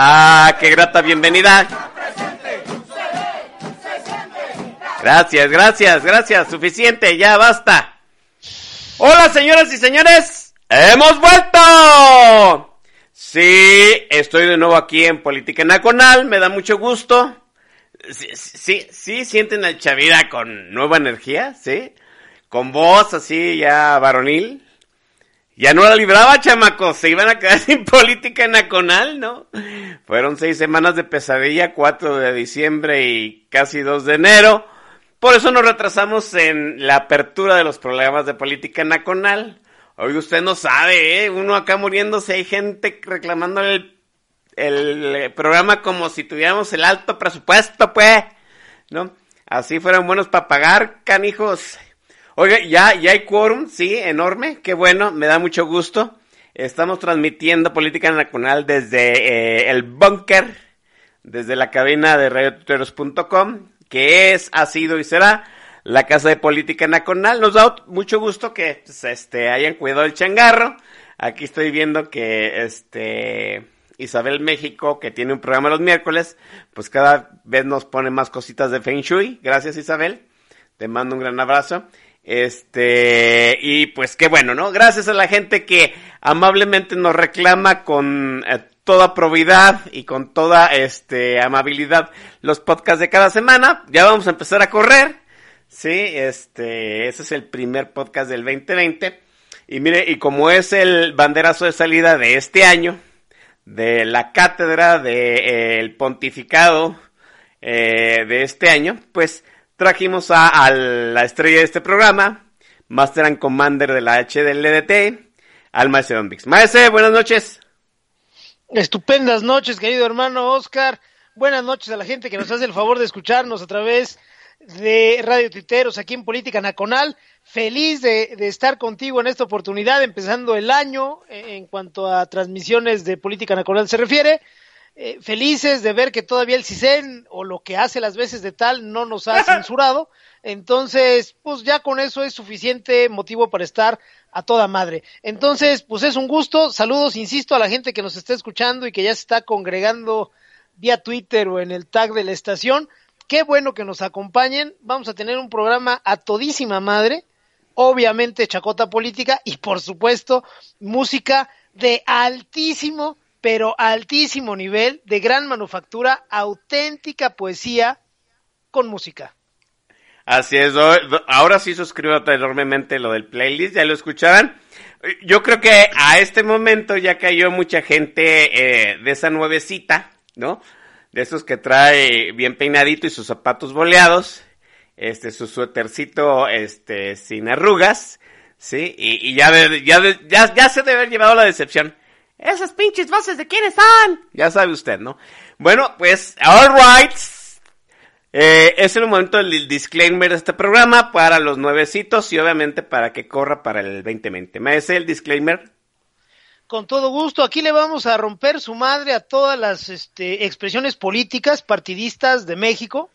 Ah, qué grata bienvenida. Gracias, gracias, gracias. Suficiente, ya basta. Hola, señoras y señores. ¡Hemos vuelto! Sí, estoy de nuevo aquí en Política Nacional. Me da mucho gusto. Sí, sí, sí, sienten al Chavira con nueva energía, ¿sí? Con voz así ya varonil. Ya no la libraba, chamacos. Se iban a quedar sin política nacional, ¿no? Fueron seis semanas de pesadilla, 4 de diciembre y casi 2 de enero. Por eso nos retrasamos en la apertura de los programas de política nacional. Hoy usted no sabe, ¿eh? Uno acá muriéndose, hay gente reclamando el, el programa como si tuviéramos el alto presupuesto, pues. ¿No? Así fueron buenos para pagar, canijos. Oiga, ya, ya hay quórum, sí, enorme, qué bueno, me da mucho gusto. Estamos transmitiendo Política Nacional desde eh, el búnker, desde la cabina de radiotuteros.com, que es, ha sido y será la casa de Política Nacional. Nos da mucho gusto que pues, este, hayan cuidado el changarro. Aquí estoy viendo que este Isabel México, que tiene un programa los miércoles, pues cada vez nos pone más cositas de Feng Shui. Gracias Isabel. Te mando un gran abrazo. Este, y pues qué bueno, ¿no? Gracias a la gente que amablemente nos reclama con eh, toda probidad y con toda este amabilidad los podcasts de cada semana. Ya vamos a empezar a correr. Sí, este, ese es el primer podcast del 2020. Y mire, y como es el banderazo de salida de este año, de la cátedra del pontificado eh, de este año, pues trajimos a, la estrella de este programa, Master and Commander de la HDLDT, al maestro Don. Maestro, buenas noches. Estupendas noches, querido hermano Oscar. Buenas noches a la gente que nos hace el favor de escucharnos a través de Radio Titeros aquí en Política Nacional. Feliz de, de, estar contigo en esta oportunidad, empezando el año en cuanto a transmisiones de Política Nacional se refiere. Eh, felices de ver que todavía el CISEN o lo que hace las veces de tal no nos ha censurado. Entonces, pues ya con eso es suficiente motivo para estar a toda madre. Entonces, pues es un gusto. Saludos, insisto, a la gente que nos está escuchando y que ya se está congregando vía Twitter o en el tag de la estación. Qué bueno que nos acompañen. Vamos a tener un programa a todísima madre. Obviamente, chacota política y, por supuesto, música de altísimo pero altísimo nivel, de gran manufactura, auténtica poesía con música. Así es, ahora sí suscribo enormemente lo del playlist, ya lo escuchaban. Yo creo que a este momento ya cayó mucha gente eh, de esa nuevecita, ¿no? De esos que trae bien peinadito y sus zapatos boleados, este, su suétercito, este, sin arrugas, ¿sí? Y, ya, ya, ya, ya se debe haber llevado la decepción. Esas pinches voces de quiénes son. Ya sabe usted, ¿no? Bueno, pues, alright. Eh, es el momento del disclaimer de este programa para los nuevecitos y obviamente para que corra para el 2020. ¿Me hace el disclaimer? Con todo gusto, aquí le vamos a romper su madre a todas las este, expresiones políticas partidistas de México.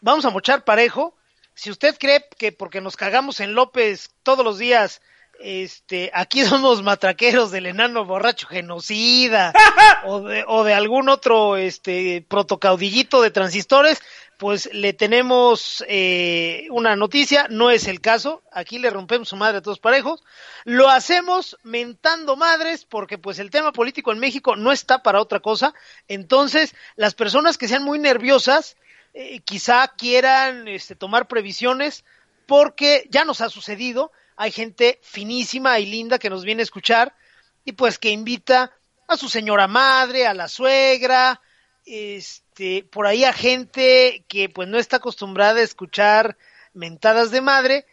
Vamos a mochar parejo. Si usted cree que porque nos cagamos en López todos los días este, aquí somos matraqueros del enano borracho genocida o de, o de algún otro este protocaudillito de transistores, pues le tenemos eh, una noticia, no es el caso, aquí le rompemos su madre a todos parejos, lo hacemos mentando madres porque pues el tema político en México no está para otra cosa, entonces las personas que sean muy nerviosas eh, quizá quieran este, tomar previsiones porque ya nos ha sucedido, hay gente finísima y linda que nos viene a escuchar y pues que invita a su señora madre, a la suegra, este, por ahí a gente que pues no está acostumbrada a escuchar mentadas de madre.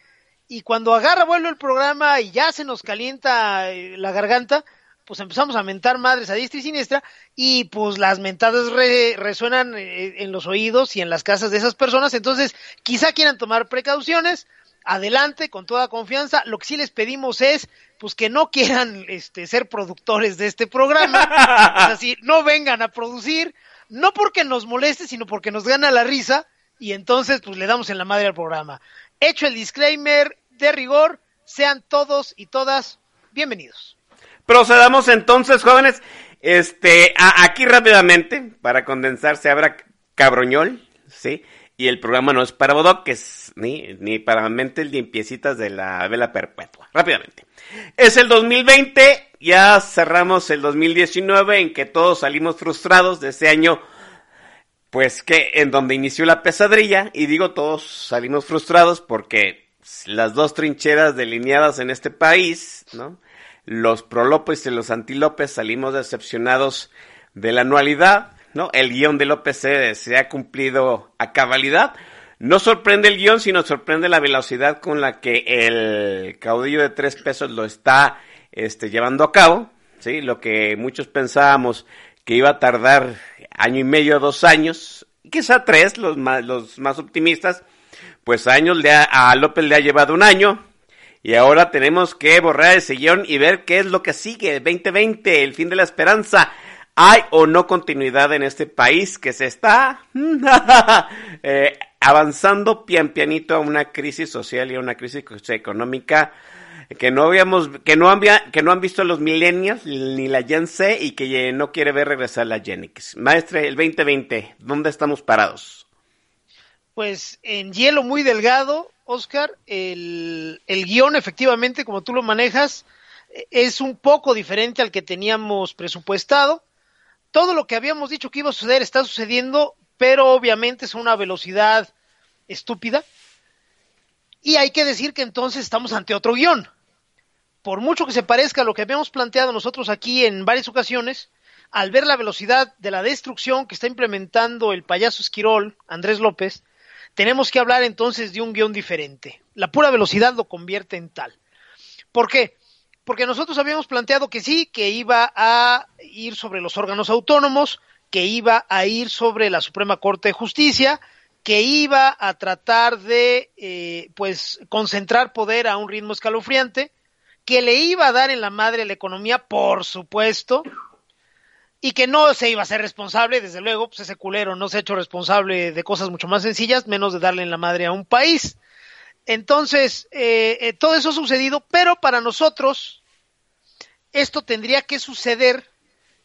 Y cuando agarra vuelo el programa y ya se nos calienta eh, la garganta, pues empezamos a mentar madres a diestra y siniestra y pues las mentadas resuenan eh, en los oídos y en las casas de esas personas, entonces quizá quieran tomar precauciones, adelante con toda confianza. Lo que sí les pedimos es pues que no quieran este ser productores de este programa, así no vengan a producir, no porque nos moleste, sino porque nos gana la risa y entonces pues le damos en la madre al programa. Hecho el disclaimer de rigor, sean todos y todas bienvenidos. Procedamos entonces, jóvenes, este aquí rápidamente para condensarse habrá cabroñol, ¿sí? Y el programa no es para bodoques, ni, ni para mentes limpiecitas de la vela perpetua. Rápidamente. Es el 2020, ya cerramos el 2019 en que todos salimos frustrados de ese año, pues que en donde inició la pesadilla, y digo todos salimos frustrados porque las dos trincheras delineadas en este país, ¿no? Los pro López y los anti López salimos decepcionados de la anualidad, ¿no? El guion de López se, ha cumplido a cabalidad. No sorprende el guion, sino sorprende la velocidad con la que el caudillo de tres pesos lo está este, llevando a cabo. ¿sí? Lo que muchos pensábamos que iba a tardar año y medio, dos años, quizá tres, los más, los más optimistas, pues años le a López le ha llevado un año. Y ahora tenemos que borrar ese guion y ver qué es lo que sigue. 2020, el fin de la esperanza. ¿Hay o no continuidad en este país que se está eh, avanzando pian pianito a una crisis social y a una crisis económica que no habíamos, que no han, que no han visto los millennials ni la Gen y que no quiere ver regresar la Gen X. Maestre, el 2020, ¿dónde estamos parados? Pues en hielo muy delgado, Oscar, el, el guion efectivamente, como tú lo manejas, es un poco diferente al que teníamos presupuestado todo lo que habíamos dicho que iba a suceder está sucediendo, pero obviamente es una velocidad estúpida. Y hay que decir que entonces estamos ante otro guion. Por mucho que se parezca a lo que habíamos planteado nosotros aquí en varias ocasiones, al ver la velocidad de la destrucción que está implementando el payaso Esquirol, Andrés López, tenemos que hablar entonces de un guion diferente. La pura velocidad lo convierte en tal. ¿Por qué? Porque nosotros habíamos planteado que sí, que iba a ir sobre los órganos autónomos, que iba a ir sobre la Suprema Corte de Justicia, que iba a tratar de, eh, pues, concentrar poder a un ritmo escalofriante, que le iba a dar en la madre la economía, por supuesto, y que no se iba a ser responsable, desde luego, pues ese culero no se ha hecho responsable de cosas mucho más sencillas, menos de darle en la madre a un país. Entonces, eh, eh, todo eso ha sucedido, pero para nosotros esto tendría que suceder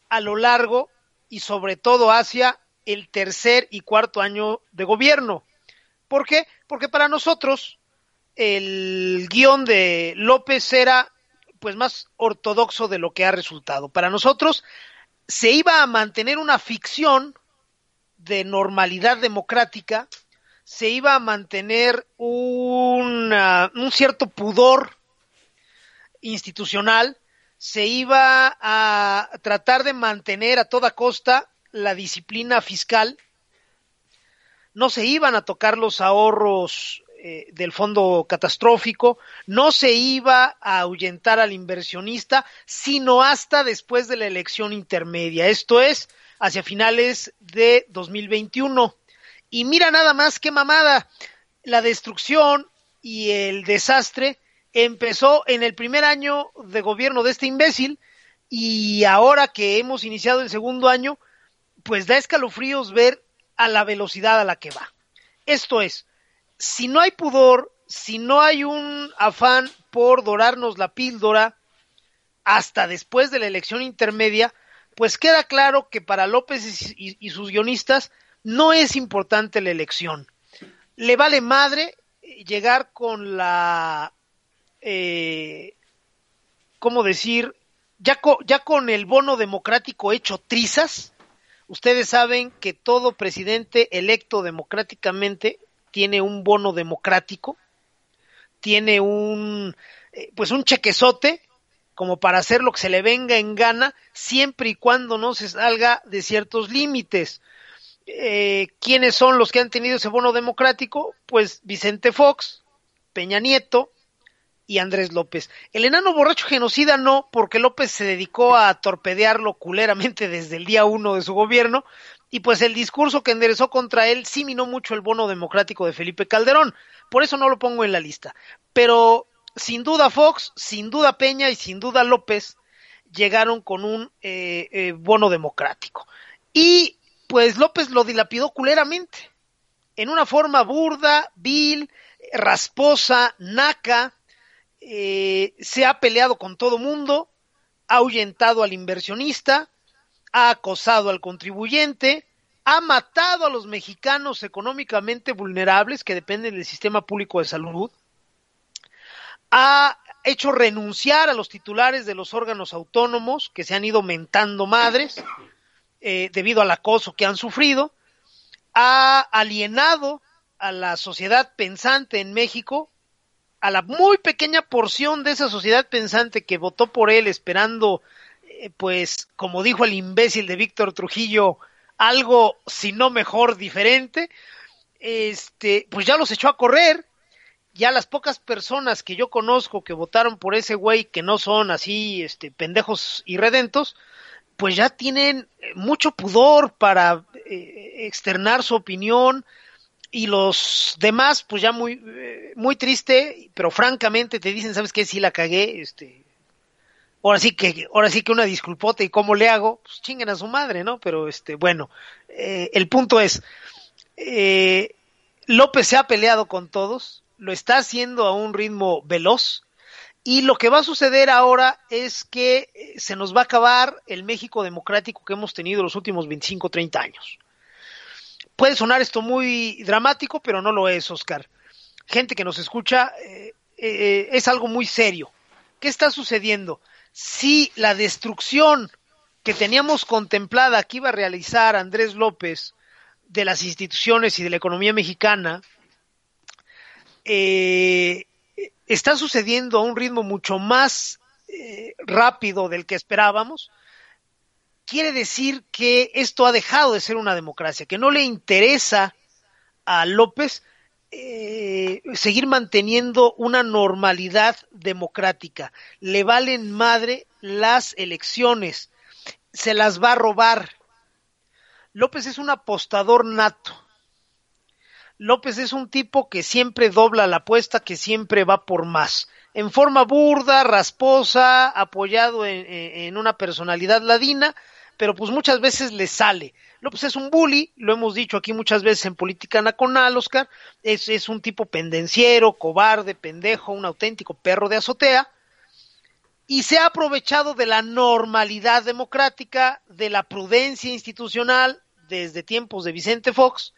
a lo largo y sobre todo hacia el tercer y cuarto año de gobierno. ¿Por qué? Porque para nosotros el guion de López era pues más ortodoxo de lo que ha resultado. Para nosotros se iba a mantener una ficción de normalidad democrática se iba a mantener un cierto pudor institucional, se iba a tratar de mantener a toda costa la disciplina fiscal, no se iban a tocar los ahorros eh, del fondo catastrófico, no se iba a ahuyentar al inversionista, sino hasta después de la elección intermedia, esto es, hacia finales de 2021. Y mira nada más qué mamada. La destrucción y el desastre empezó en el primer año de gobierno de este imbécil y ahora que hemos iniciado el segundo año, pues da escalofríos ver a la velocidad a la que va. Esto es, si no hay pudor, si no hay un afán por dorarnos la píldora hasta después de la elección intermedia, pues queda claro que para López y, y sus guionistas no es importante la elección. Le vale madre llegar con la, eh, ¿cómo decir? Ya, con el bono democrático hecho trizas, ustedes saben que todo presidente electo democráticamente tiene un bono democrático, tiene un, eh, pues un chequezote como para hacer lo que se le venga en gana, siempre y cuando no se salga de ciertos límites. Eh, ¿Quiénes son los que han tenido ese bono democrático? Pues Vicente Fox, Peña Nieto y Andrés López. El enano borracho genocida no, porque López se dedicó a torpedearlo culeramente desde el día uno de su gobierno, y pues el discurso que enderezó contra él sí minó mucho el bono democrático de Felipe Calderón. Por eso no lo pongo en la lista. Pero sin duda Fox, sin duda Peña y sin duda López llegaron con un eh, eh, bono democrático. Y pues López lo dilapidó culeramente, en una forma burda, vil, rasposa, naca, eh, se ha peleado con todo mundo, ha ahuyentado al inversionista, ha acosado al contribuyente, ha matado a los mexicanos económicamente vulnerables que dependen del sistema público de salud, ha hecho renunciar a los titulares de los órganos autónomos que se han ido mentando madres eh, debido al acoso que han sufrido, ha alienado a la sociedad pensante en México, a la muy pequeña porción de esa sociedad pensante que votó por él esperando, eh, pues, como dijo el imbécil de Víctor Trujillo, algo, si no mejor, diferente, este, pues ya los echó a correr, ya las pocas personas que yo conozco que votaron por ese güey que no son así, este, pendejos y redentos, pues ya tienen eh, mucho pudor para eh, externar su opinión y los demás, pues ya muy, eh, muy triste, pero francamente te dicen, ¿sabes qué? Si la cagué, este, ahora sí que, ahora sí que una disculpota y cómo le hago, pues a su madre, ¿no? Pero este, bueno, el punto es, López se ha peleado con todos, lo está haciendo a un ritmo veloz, y lo que va a suceder ahora es que eh, se nos va a acabar el México democrático que hemos tenido los últimos 25, 30 años. Puede sonar esto muy dramático, pero no lo es, Oscar. Gente que nos escucha, eh, eh, es algo muy serio. ¿Qué está sucediendo? Si la destrucción que teníamos contemplada que iba a realizar Andrés López de las instituciones y de la economía mexicana, eh, está sucediendo a un ritmo mucho más eh, rápido del que esperábamos, quiere decir que esto ha dejado de ser una democracia, que no le interesa a López eh, seguir manteniendo una normalidad democrática. Le valen madre las elecciones, se las va a robar. López es un apostador nato López es un tipo que siempre dobla la apuesta, que siempre va por más. En forma burda, rasposa, apoyado en, una personalidad ladina, pero pues muchas veces le sale. López es un bully, lo hemos dicho aquí muchas veces en política nacional, Oscar, es, es un tipo pendenciero, cobarde, pendejo, un auténtico perro de azotea, y se ha aprovechado de la normalidad democrática, de la prudencia institucional desde tiempos de Vicente Fox,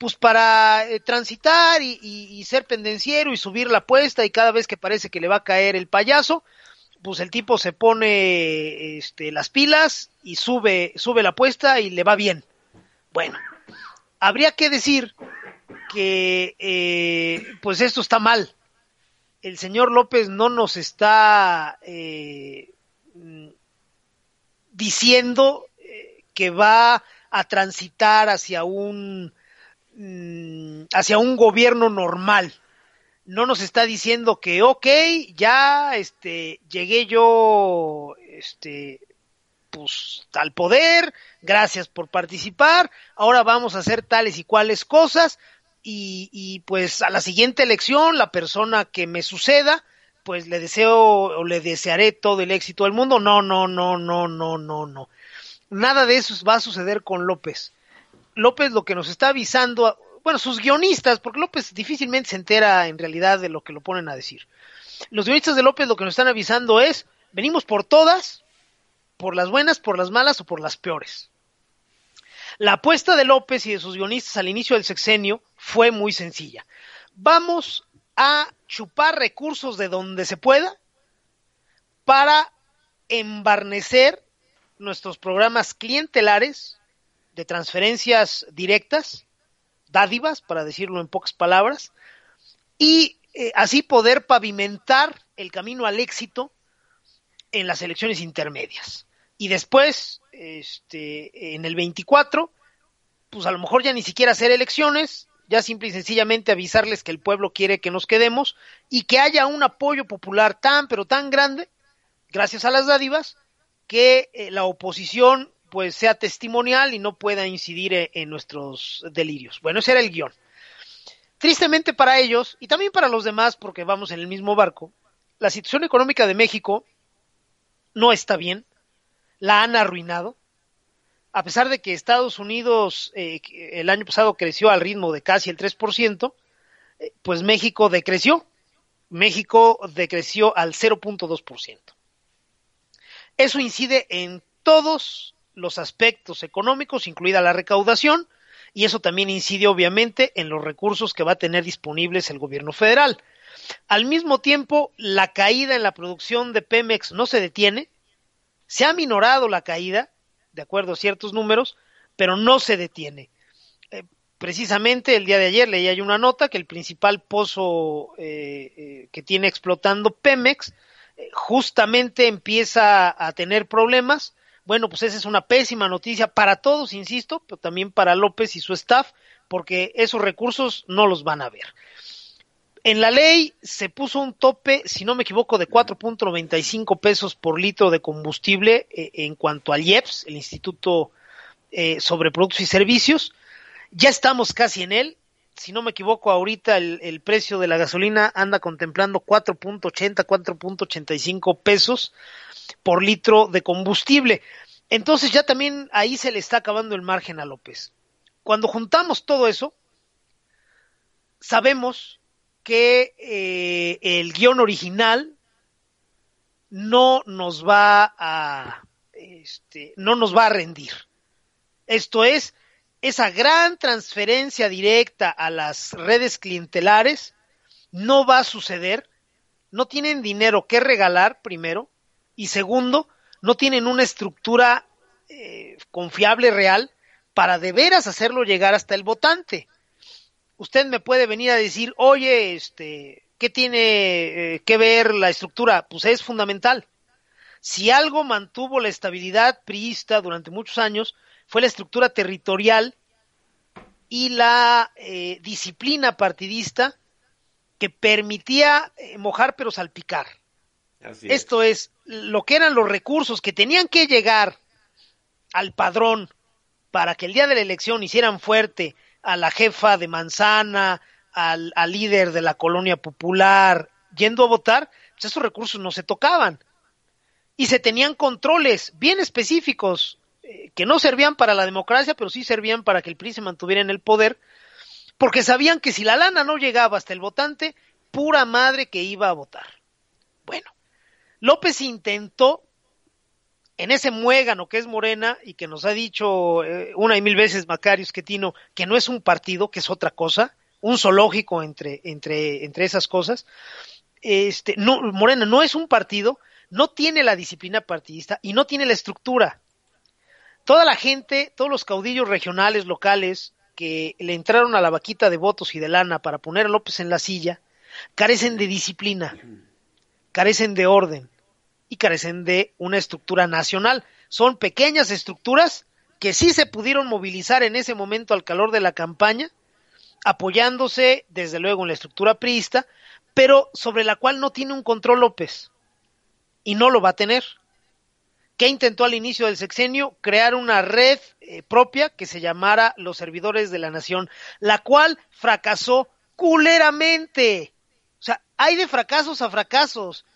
pues para eh, transitar y, ser pendenciero y subir la apuesta y cada vez que parece que le va a caer el payaso, pues el tipo se pone este, las pilas y sube, sube la apuesta y le va bien. Bueno, habría que decir que eh, pues esto está mal. El señor López no nos está eh, diciendo que va a transitar hacia un Mm, hacia un gobierno normal. No nos está diciendo que, ok, ya este, llegué yo este, pues, al poder, gracias por participar, ahora vamos a hacer tales y cuales cosas y, y pues a la siguiente elección, la persona que me suceda, pues le deseo o le desearé todo el éxito del mundo. No, no, no, no, no, no, no. Nada de eso va a suceder con López. López lo que nos está avisando, bueno, sus guionistas, porque López difícilmente se entera en realidad de lo que lo ponen a decir. Los guionistas de López lo que nos están avisando es, venimos por todas, por las buenas, por las malas o por las peores. La apuesta de López y de sus guionistas al inicio del sexenio fue muy sencilla. Vamos a chupar recursos de donde se pueda para embarnecer nuestros programas clientelares de transferencias directas, dádivas, para decirlo en pocas palabras, y eh, así poder pavimentar el camino al éxito en las elecciones intermedias. Y después, este, en el 24, pues a lo mejor ya ni siquiera hacer elecciones, ya simple y sencillamente avisarles que el pueblo quiere que nos quedemos y que haya un apoyo popular tan, pero tan grande, gracias a las dádivas, que eh, la oposición pues sea testimonial y no pueda incidir en, en nuestros delirios. Bueno, ese era el guion. Tristemente para ellos, y también para los demás, porque vamos en el mismo barco, la situación económica de México no está bien, la han arruinado, a pesar de que Estados Unidos eh, el año pasado creció al ritmo de casi el 3%, eh, pues México decreció, México decreció al 0.2%. Eso incide en todos los aspectos económicos, incluida la recaudación, y eso también incide obviamente en los recursos que va a tener disponibles el gobierno federal. Al mismo tiempo, la caída en la producción de Pemex no se detiene, se ha minorado la caída, de acuerdo a ciertos números, pero no se detiene. Eh, precisamente el día de ayer leía yo una nota que el principal pozo eh, eh, que tiene explotando Pemex justamente empieza a tener problemas bueno, pues esa es una pésima noticia para todos, insisto, pero también para López y su staff, porque esos recursos no los van a ver. En la ley se puso un tope, si no me equivoco, de 4.95 pesos por litro de combustible eh, en cuanto al IEPS, el Instituto eh, sobre Productos y Servicios. Ya estamos casi en él. Si no me equivoco, ahorita el, precio de la gasolina anda contemplando 4.80, 4.85 pesos por litro de combustible. Entonces ya también ahí se le está acabando el margen a López. Cuando juntamos todo eso, sabemos que eh, el guion original no nos va a este, no nos va a rendir. Esto es esa gran transferencia directa a las redes clientelares no va a suceder. No tienen dinero que regalar primero y segundo, no tienen una estructura eh, confiable, real, para de veras hacerlo llegar hasta el votante. Usted me puede venir a decir, oye, este, ¿qué tiene eh, que ver la estructura? Pues es fundamental. Si algo mantuvo la estabilidad priista durante muchos años, fue la estructura territorial y la eh, disciplina partidista que permitía eh, mojar pero salpicar. Así Esto es lo que eran los recursos que tenían que llegar al padrón para que el día de la elección hicieran fuerte a la jefa de manzana, al, al líder de la colonia popular, yendo a votar, pues esos recursos no se tocaban. Y se tenían controles bien específicos que no servían para la democracia, pero sí servían para que el PRI se mantuviera en el poder, porque sabían que si la lana no llegaba hasta el votante, pura madre que iba a votar. Bueno, López intentó en ese muégano que es Morena y que nos ha dicho eh, una y mil veces Macario Esquetino que no es un partido, que es otra cosa, un zoológico entre, entre, entre esas cosas. Este, no, Morena no es un partido, no tiene la disciplina partidista y no tiene la estructura. Toda la gente, todos los caudillos regionales, locales, que le entraron a la vaquita de votos y de lana para poner a López en la silla, carecen de disciplina carecen de orden y carecen de una estructura nacional. Son pequeñas estructuras que sí se pudieron movilizar en ese momento al calor de la campaña, apoyándose desde luego en la estructura priista, pero sobre la cual no tiene un control López y no lo va a tener. ¿Qué intentó al inicio del sexenio? Crear una red eh, propia que se llamara los servidores de la nación, la cual fracasó culeramente. O sea, hay de fracasos a fracasos.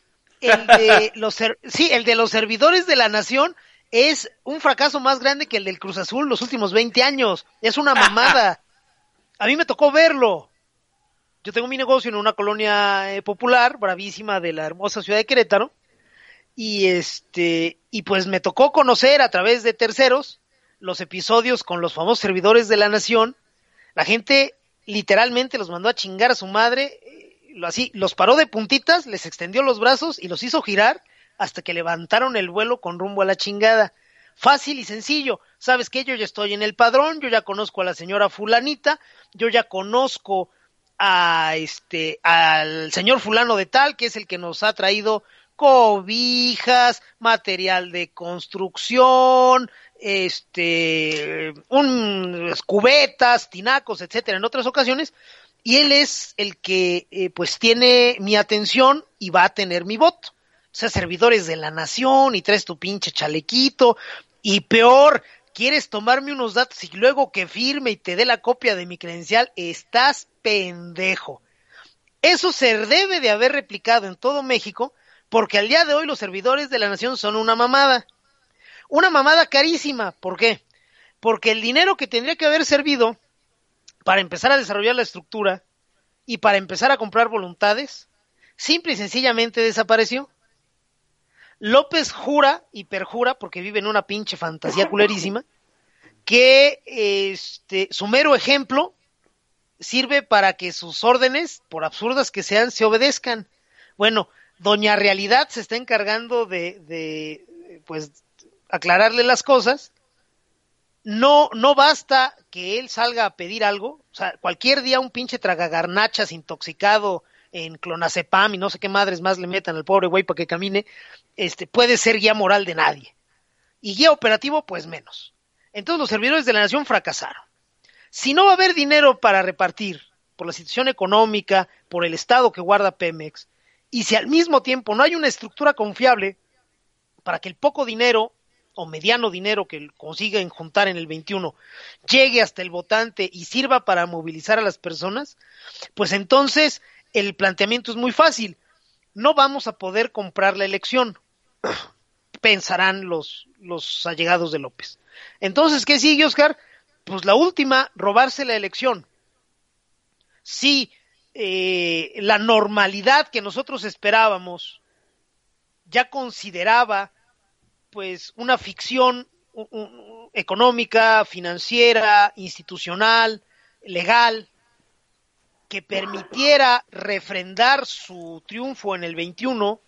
El de los, sí, el de los servidores de la nación es un fracaso más grande que el del Cruz Azul los últimos 20 años. Es una mamada. A mí me tocó verlo. Yo tengo mi negocio en una colonia eh, popular, bravísima de la hermosa ciudad de Querétaro, y este, y pues me tocó conocer a través de terceros los episodios con los famosos servidores de la nación. La gente literalmente los mandó a chingar a su madre, eh, así, los paró de puntitas, les extendió los brazos y los hizo girar hasta que levantaron el vuelo con rumbo a la chingada. Fácil y sencillo. ¿Sabes qué? Yo ya estoy en el padrón, yo ya conozco a la señora fulanita, yo ya conozco a este al señor fulano de tal, que es el que nos ha traído cobijas, material de construcción, este, un, cubetas, tinacos, etcétera, en otras ocasiones, y él es el que eh, pues tiene mi atención y va a tener mi voto. O sea, servidores de la nación y traes tu pinche chalequito y peor, quieres tomarme unos datos y luego que firme y te dé la copia de mi credencial, estás pendejo. Eso se debe de haber replicado en todo México porque al día de hoy los servidores de la nación son una mamada. Una mamada carísima. ¿Por qué? Porque el dinero que tendría que haber servido para empezar a desarrollar la estructura y para empezar a comprar voluntades, simple y sencillamente desapareció. López jura y perjura, porque vive en una pinche fantasía culerísima, que este, su mero ejemplo sirve para que sus órdenes, por absurdas que sean, se obedezcan. Bueno, Doña Realidad se está encargando de, de pues, aclararle las cosas. No, no basta que él salga a pedir algo. O sea, cualquier día un pinche tragagarnachas intoxicado en clonazepam y no sé qué madres más le metan al pobre güey para que camine, este, puede ser guía moral de nadie. Y guía operativo, pues menos. Entonces los servidores de la nación fracasaron. Si no va a haber dinero para repartir por la situación económica, por el estado que guarda Pemex, y si al mismo tiempo no hay una estructura confiable para que el poco dinero o mediano dinero que consiguen juntar en el 21 llegue hasta el votante y sirva para movilizar a las personas, pues entonces el planteamiento es muy fácil. No vamos a poder comprar la elección, pensarán los, los allegados de López. Entonces, ¿qué sigue, Oscar? Pues la última, robarse la elección. Sí, eh, la normalidad que nosotros esperábamos ya consideraba pues una ficción económica, financiera, institucional, legal, que permitiera refrendar su triunfo en el 21,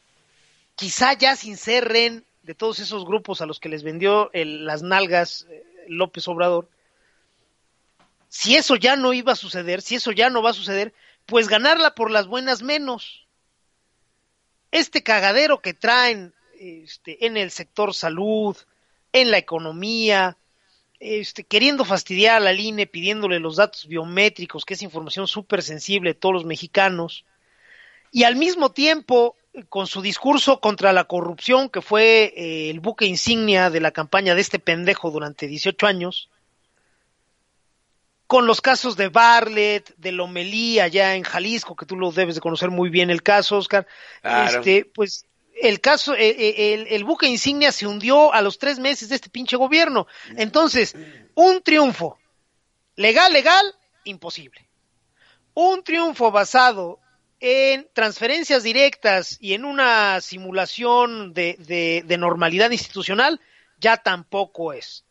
quizá ya sin ser ren de todos esos grupos a los que les vendió las nalgas eh, López Obrador, si eso ya no iba a suceder, si eso ya no va a suceder, pues ganarla por las buenas menos. Este cagadero que traen este, en el sector salud, en la economía, este, queriendo fastidiar a la INE, pidiéndole los datos biométricos, que es información súper sensible de todos los mexicanos, y al mismo tiempo con su discurso contra la corrupción, que fue eh, el buque insignia de la campaña de este pendejo durante 18 años, con los casos de Barlet, de Lomelí allá en Jalisco, que tú lo debes de conocer muy bien el caso, Oscar, este, pues el caso, eh, eh, el, el, buque insignia se hundió a los tres meses de este pinche gobierno. Entonces, un triunfo legal, legal, imposible. Un triunfo basado en transferencias directas y en una simulación de, de, de normalidad institucional, ya tampoco es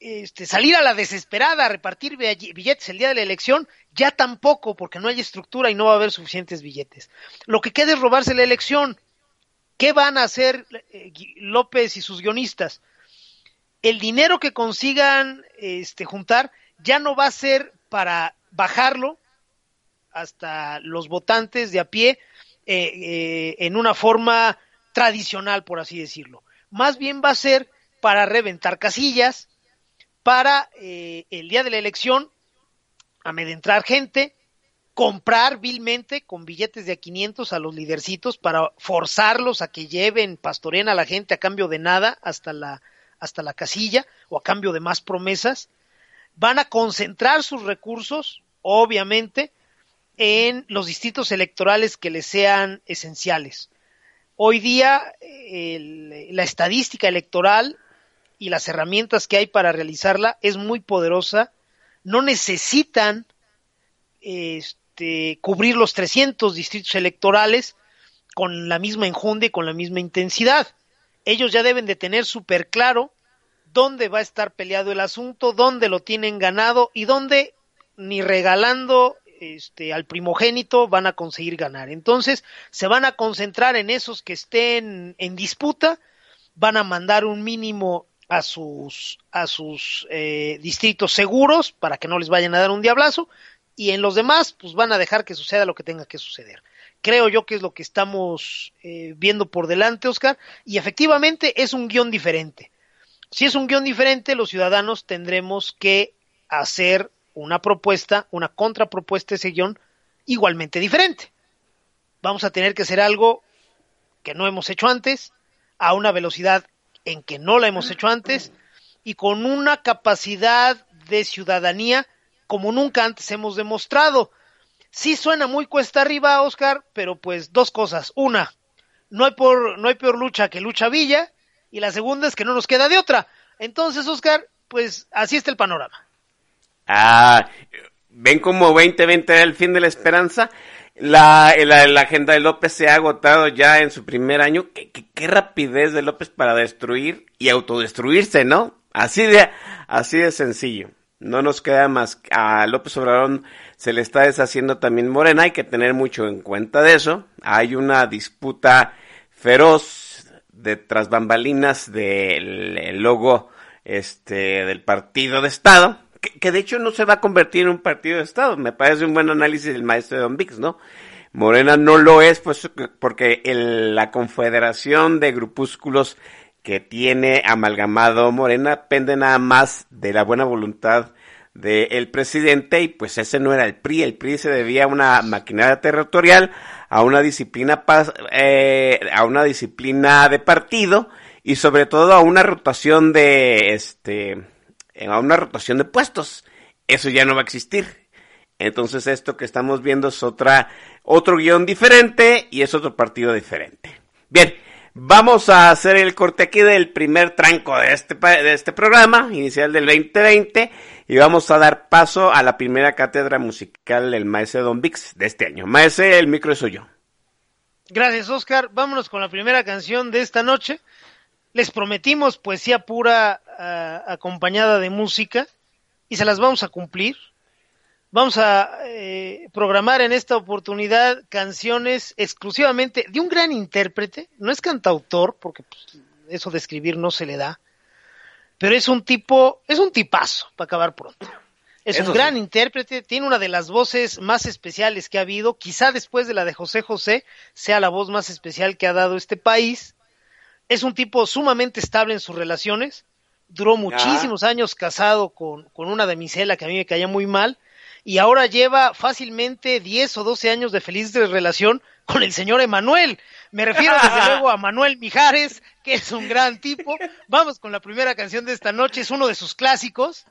este, salir a la desesperada a repartir billetes el día de la elección, ya tampoco, porque no hay estructura y no va a haber suficientes billetes. Lo que queda es robarse la elección. ¿Qué van a hacer eh, López y sus guionistas? El dinero que consigan este, juntar ya no va a ser para bajarlo hasta los votantes de a pie eh, eh, en una forma tradicional, por así decirlo. Más bien va a ser para reventar casillas, para eh, el día de la elección amedrentar gente, comprar vilmente con billetes de a 500 a los lidercitos para forzarlos a que lleven, pastoreen a la gente a cambio de nada hasta la, hasta la casilla o a cambio de más promesas. Van a concentrar sus recursos, obviamente, en los distritos electorales que les sean esenciales. Hoy día el, la estadística electoral y las herramientas que hay para realizarla es muy poderosa. No necesitan este, cubrir los 300 distritos electorales con la misma enjundia y con la misma intensidad. Ellos ya deben de tener súper claro dónde va a estar peleado el asunto, dónde lo tienen ganado y dónde ni regalando este, al primogénito van a conseguir ganar. Entonces, se van a concentrar en esos que estén en disputa, van a mandar un mínimo a sus, a sus eh, distritos seguros para que no les vayan a dar un diablazo y en los demás, pues van a dejar que suceda lo que tenga que suceder. Creo yo que es lo que estamos eh, viendo por delante, Oscar, y efectivamente es un guion diferente. Si es un guion diferente, los ciudadanos tendremos que hacer una propuesta, una contrapropuesta de ese guion igualmente diferente. Vamos a tener que hacer algo que no hemos hecho antes, a una velocidad en que no la hemos hecho antes y con una capacidad de ciudadanía como nunca antes hemos demostrado. Sí suena muy cuesta arriba, Oscar, pero pues dos cosas. Una, no hay, por, no hay peor lucha que lucha Villa, y la segunda es que no nos queda de otra. Entonces, Oscar, pues así está el panorama. Ah, ven como 2020 era el fin de la esperanza. La, la, la, agenda de López se ha agotado ya en su primer año. ¿Qué, qué, rapidez de López para destruir y autodestruirse, ¿no? Así de, así de sencillo. No nos queda más. A López Obrador se le está deshaciendo también Morena. Hay que tener mucho en cuenta de eso. Hay una disputa feroz de tras bambalinas del logo este del partido de Estado. Que, de hecho no se va a convertir en un partido de Estado. Me parece un buen análisis del maestro Don Vix, ¿no? Morena no lo es, pues, porque el, la confederación de grupúsculos que tiene amalgamado Morena pende nada más de la buena voluntad del presidente y pues ese no era el PRI, el PRI se debía a una maquinaria territorial, a una disciplina eh, a una disciplina de partido y sobre todo a una rotación de este a una rotación de puestos. Eso ya no va a existir. Entonces esto que estamos viendo es otra otro guion diferente y es otro partido diferente. Bien, Vamos a hacer el corte aquí del primer tranco de este, de este programa, inicial del 2020, y vamos a dar paso a la primera cátedra musical del maestro Don Vix de este año. Maestro, el micro es suyo. Gracias, Oscar. Vámonos con la primera canción de esta noche. Les prometimos poesía pura uh, acompañada de música y se las vamos a cumplir. Vamos a eh, programar en esta oportunidad canciones exclusivamente de un gran intérprete, no es cantautor, porque pues, eso de escribir no se le da, pero es un tipo, es un tipazo, para acabar pronto. Es eso un gran sí. intérprete, tiene una de las voces más especiales que ha habido, quizá después de la de José José, sea la voz más especial que ha dado este país. Es un tipo sumamente estable en sus relaciones, duró muchísimos ah. años casado con, con una damisela que a mí me caía muy mal, y ahora lleva fácilmente 10 o 12 años de feliz relación con el señor Emanuel. Me refiero desde luego a Manuel Mijares, que es un gran tipo. Vamos con la primera canción de esta noche, es uno de sus clásicos.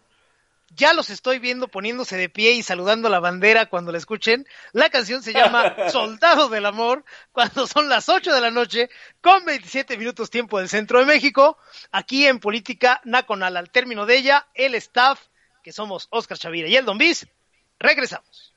Ya los estoy viendo poniéndose de pie y saludando la bandera cuando la escuchen. La canción se llama Soldado del Amor, cuando son las 8 de la noche, con 27 minutos tiempo del centro de México, aquí en Política Nacional. Al término de ella, el staff, que somos Oscar Chavira y el Don Bis, Regresamos.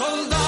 Soldado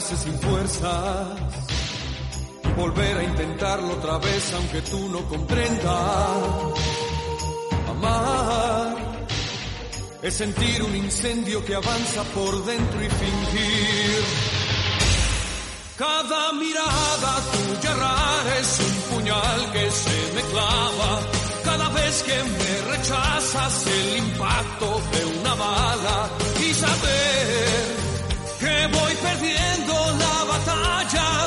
sin fuerzas. Volver a intentarlo otra vez aunque tú no comprendas. Amar es sentir un incendio que avanza por dentro y fingir. Cada mirada tuya rara es un puñal que se me clava. Cada vez que me rechazas el impacto de una bala y saber voy perdiendo la batalla,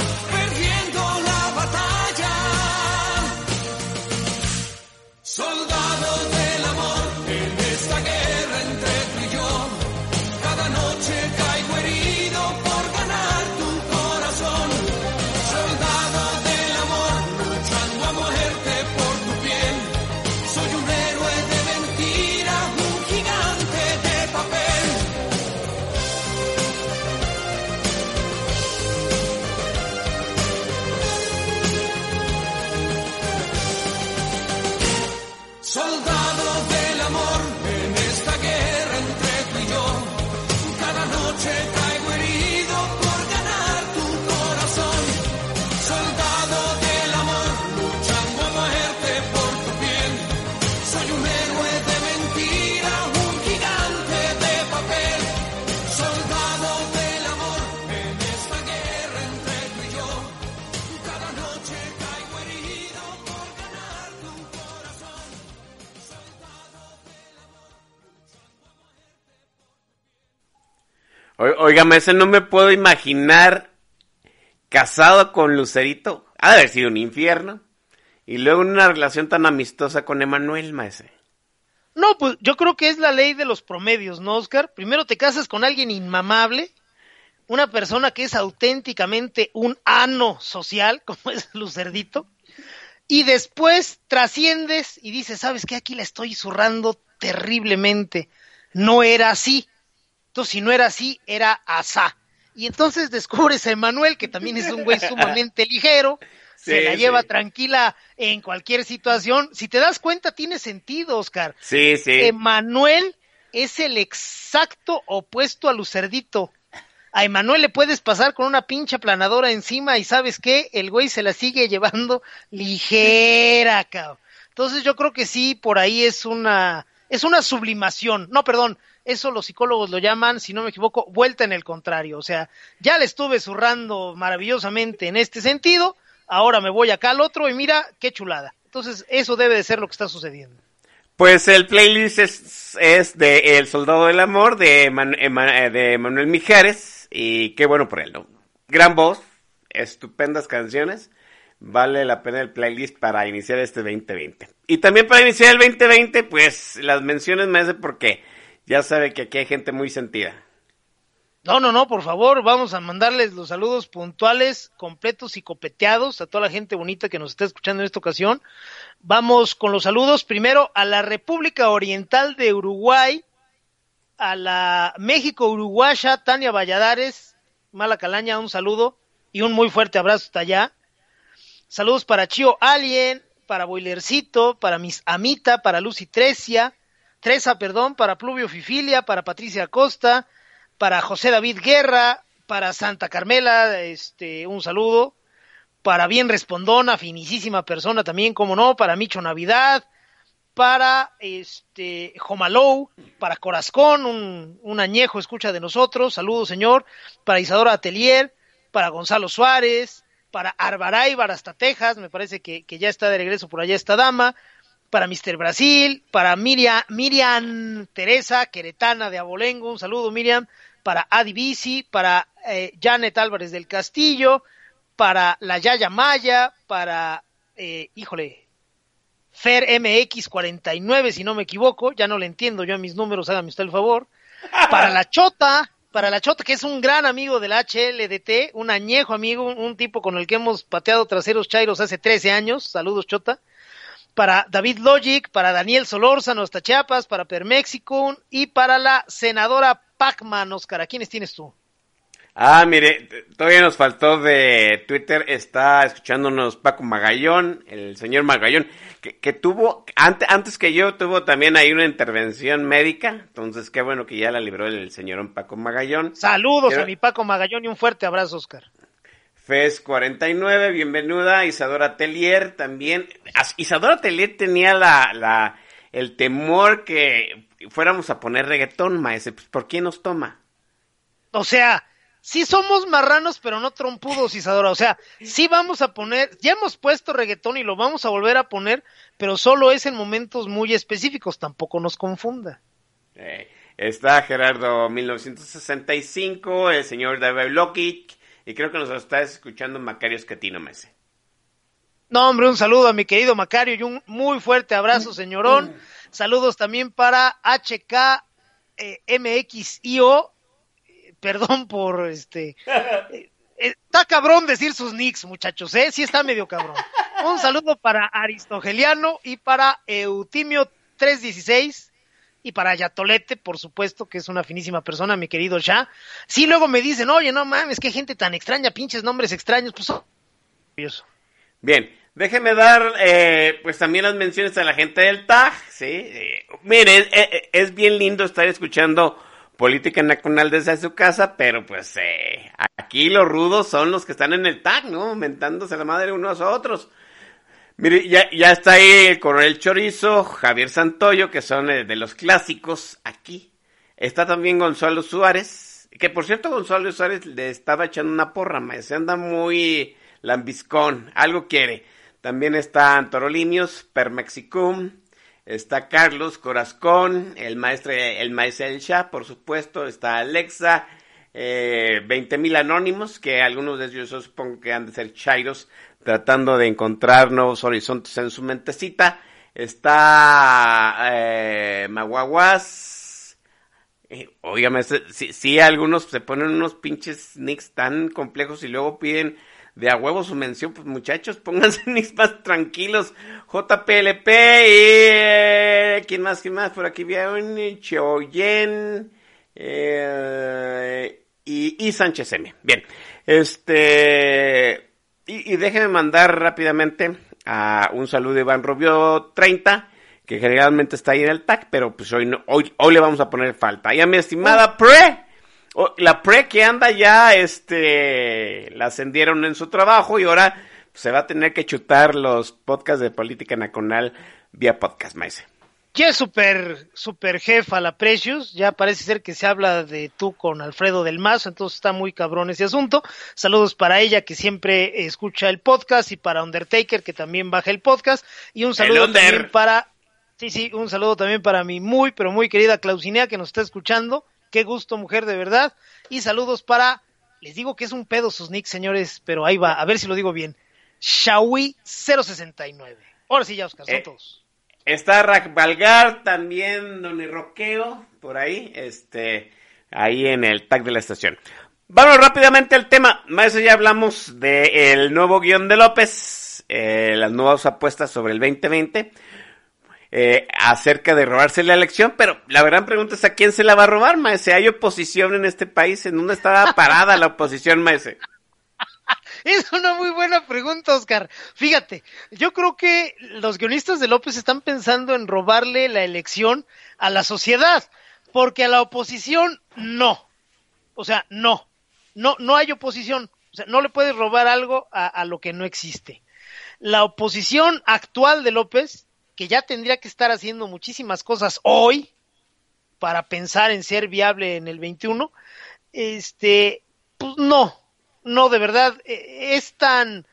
O- Óigame, ese no me puedo imaginar casado con Lucerito. Ha de haber sido un infierno. Y luego una relación tan amistosa con Emanuel, maese. No, pues yo creo que es la ley de los promedios, ¿no, Oscar? Primero te casas con alguien inmamable, una persona que es auténticamente un ano social, como es Lucerdito, y después trasciendes y dices, ¿sabes qué? Aquí la estoy zurrando terriblemente. No era así. Entonces, si no era así, era asá. Y entonces descubres a Emanuel, que también es un güey sumamente ligero, se la lleva sí. tranquila en cualquier situación. Si te das cuenta, tiene sentido, Oscar. Sí, sí. Emanuel es el exacto opuesto a Lucerdito. A Emanuel le puedes pasar con una pincha planadora encima y sabes qué, el güey se la sigue llevando ligera, cabrón. Entonces yo creo que sí, por ahí es una, es una sublimación. No, perdón, eso los psicólogos lo llaman, si no me equivoco, vuelta en el contrario. O sea, ya le estuve zurrando maravillosamente en este sentido, ahora me voy acá al otro y mira qué chulada. Entonces eso debe de ser lo que está sucediendo. Pues el playlist es, es de El Soldado del Amor de, eh, Manuel Mijares. Y qué bueno por él, ¿no? Gran voz, estupendas canciones. Vale la pena el playlist para iniciar este 2020. Y también para iniciar el 2020, pues las menciones me hace porque ya sabe que aquí hay gente muy sentida. No, no, no, por favor, vamos a mandarles los saludos puntuales, completos y copeteados a toda la gente bonita que nos está escuchando en esta ocasión. Vamos con los saludos primero a la República Oriental de Uruguay, a la México Uruguaya, Tania Valladares, Mala Calaña, un saludo y un muy fuerte abrazo hasta allá. Saludos para Chio Alien, para Boilercito, para Miss Amita, para Lucy Trecia, Tresa, perdón, para Pluvio Fifilia, para Patricia Acosta, para José David Guerra, para Santa Carmela, este, un saludo, para Bien Respondona, finísima persona también, como no, para Micho Navidad, para este Jomalou, para Corazcón, un, un añejo escucha de nosotros, saludos señor, para Isadora Atelier, para Gonzalo Suárez, para Arbaráibar hasta Texas, me parece que, que ya está de regreso por allá esta dama, para Mr. Brasil, para Miriam, Miriam Teresa, queretana de Abolengo, un saludo Miriam, para Adi Bici, para eh, Janet Álvarez del Castillo, para la Yaya Maya, para, eh, híjole, Fer MX49, si no me equivoco, ya no le entiendo yo a mis números, hágame usted el favor, para la Chota, para la Chota, que es un gran amigo del HLDT, un añejo amigo, un, un tipo con el que hemos pateado traseros chairos hace 13 años, saludos Chota, para David Logic, para Daniel Solórzano hasta Chiapas, para Perméxico y para la senadora Pacman, Oscar. ¿A quiénes tienes tú? Ah, mire, todavía nos faltó de Twitter, está escuchándonos Paco Magallón, el señor Magallón, que, que tuvo, antes, antes que yo, tuvo también ahí una intervención médica, entonces qué bueno que ya la libró el señor Paco Magallón. Saludos a mi Paco Magallón y un fuerte abrazo, Oscar. FES 49, bienvenida. Isadora Telier también. Isadora Telier tenía la, la, el temor que fuéramos a poner reggaetón, maese. Pues, ¿Por quién nos toma? O sea, sí somos marranos, pero no trompudos, Isadora. O sea, sí vamos a poner, ya hemos puesto reggaetón y lo vamos a volver a poner, pero solo es en momentos muy específicos, tampoco nos confunda. Eh, está Gerardo 1965, el señor David Lokic, y creo que nos está escuchando Macario Escatino, maese. No, hombre, un saludo a mi querido Macario y un muy fuerte abrazo, señorón. Saludos también para HK eh, MXIO. Eh, Perdón por este. eh, está cabrón decir sus nicks, muchachos, ¿eh? Sí está medio cabrón. Un saludo para Aristogeliano y para Eutimio 316 y para Yatolete, por supuesto, que es una finísima persona, mi querido Shah. Sí, luego me dicen, oye, no mames, qué gente tan extraña, pinches nombres extraños, pues. Bien, déjeme dar eh, pues también las menciones a la gente del TAG, ¿sí? Eh, miren, eh, eh, es bien lindo estar escuchando política nacional desde su casa, pero pues eh, aquí los rudos son los que están en el TAG, ¿no? Mentándose la madre unos a otros. Mire, ya, ya está ahí el coronel Chorizo, Javier Santoyo, que son eh, de los clásicos aquí. Está también Gonzalo Suárez, que por cierto Gonzalo Suárez le estaba echando una porra, ma, se anda muy lambiscón, algo quiere. También está Antorolimios, Permexicum, está Carlos Corazcón, el maestro, el maestro Shah, por supuesto, está Alexa, eh, 20.000 anónimos, que algunos de ellos supongo que han de ser chairos, tratando de encontrar nuevos horizontes en su mentecita. Está eh, Maguaguas. Eh, si algunos se ponen unos pinches nicks tan complejos y luego piden de a huevo su mención, pues muchachos, pónganse nicks más tranquilos. JPLP y... eh, ¿Quién más? ¿Quién más? Por aquí viene Choyen eh, y, y Sánchez M. Bien, este... Y, y déjenme mandar rápidamente a un saludo de Iván Rubio 30, que generalmente está ahí en el TAC, pero pues hoy, no, hoy, hoy le vamos a poner falta. Y a mi estimada Pre, o- la Pre que anda ya, este, la ascendieron en su trabajo y ahora pues, se va a tener que chutar los podcasts de política nacional vía podcast, maese. Ya es super, super jefa la Precious, ya parece ser que se habla de tú con Alfredo del Mazo, entonces está muy cabrón ese asunto. Saludos para ella que siempre escucha el podcast y para Undertaker que también baja el podcast y un saludo también para, sí, sí, un saludo también para mi muy, pero muy querida Clausinea que nos está escuchando. Qué gusto, mujer, de verdad. Y saludos para, les digo que es un pedo sus nicks, señores, pero ahí va, a ver si lo digo bien. Shawi 069. Ahora sí ya, Oscar, son Eh, todos. Está Rack Valgar, también Don Roqueo, por ahí, este, ahí en el tag de la estación. Vamos rápidamente al tema. Maestro, ya hablamos del nuevo guion de López, eh, las nuevas apuestas sobre el 2020, eh, acerca de robarse la elección, pero la gran pregunta es a quién se la va a robar, maese. ¿Hay oposición en este país? ¿En dónde estaba parada la oposición, maese? Es una muy buena pregunta, Oscar. Fíjate, yo creo que los guionistas de López están pensando en robarle la elección a la sociedad, porque a la oposición no. O sea, no. No, no hay oposición. O sea, no le puedes robar algo a, a lo que no existe. La oposición actual de López, que ya tendría que estar haciendo muchísimas cosas hoy para pensar en ser viable en el 21, este, pues no, no, de verdad, eh, es tan,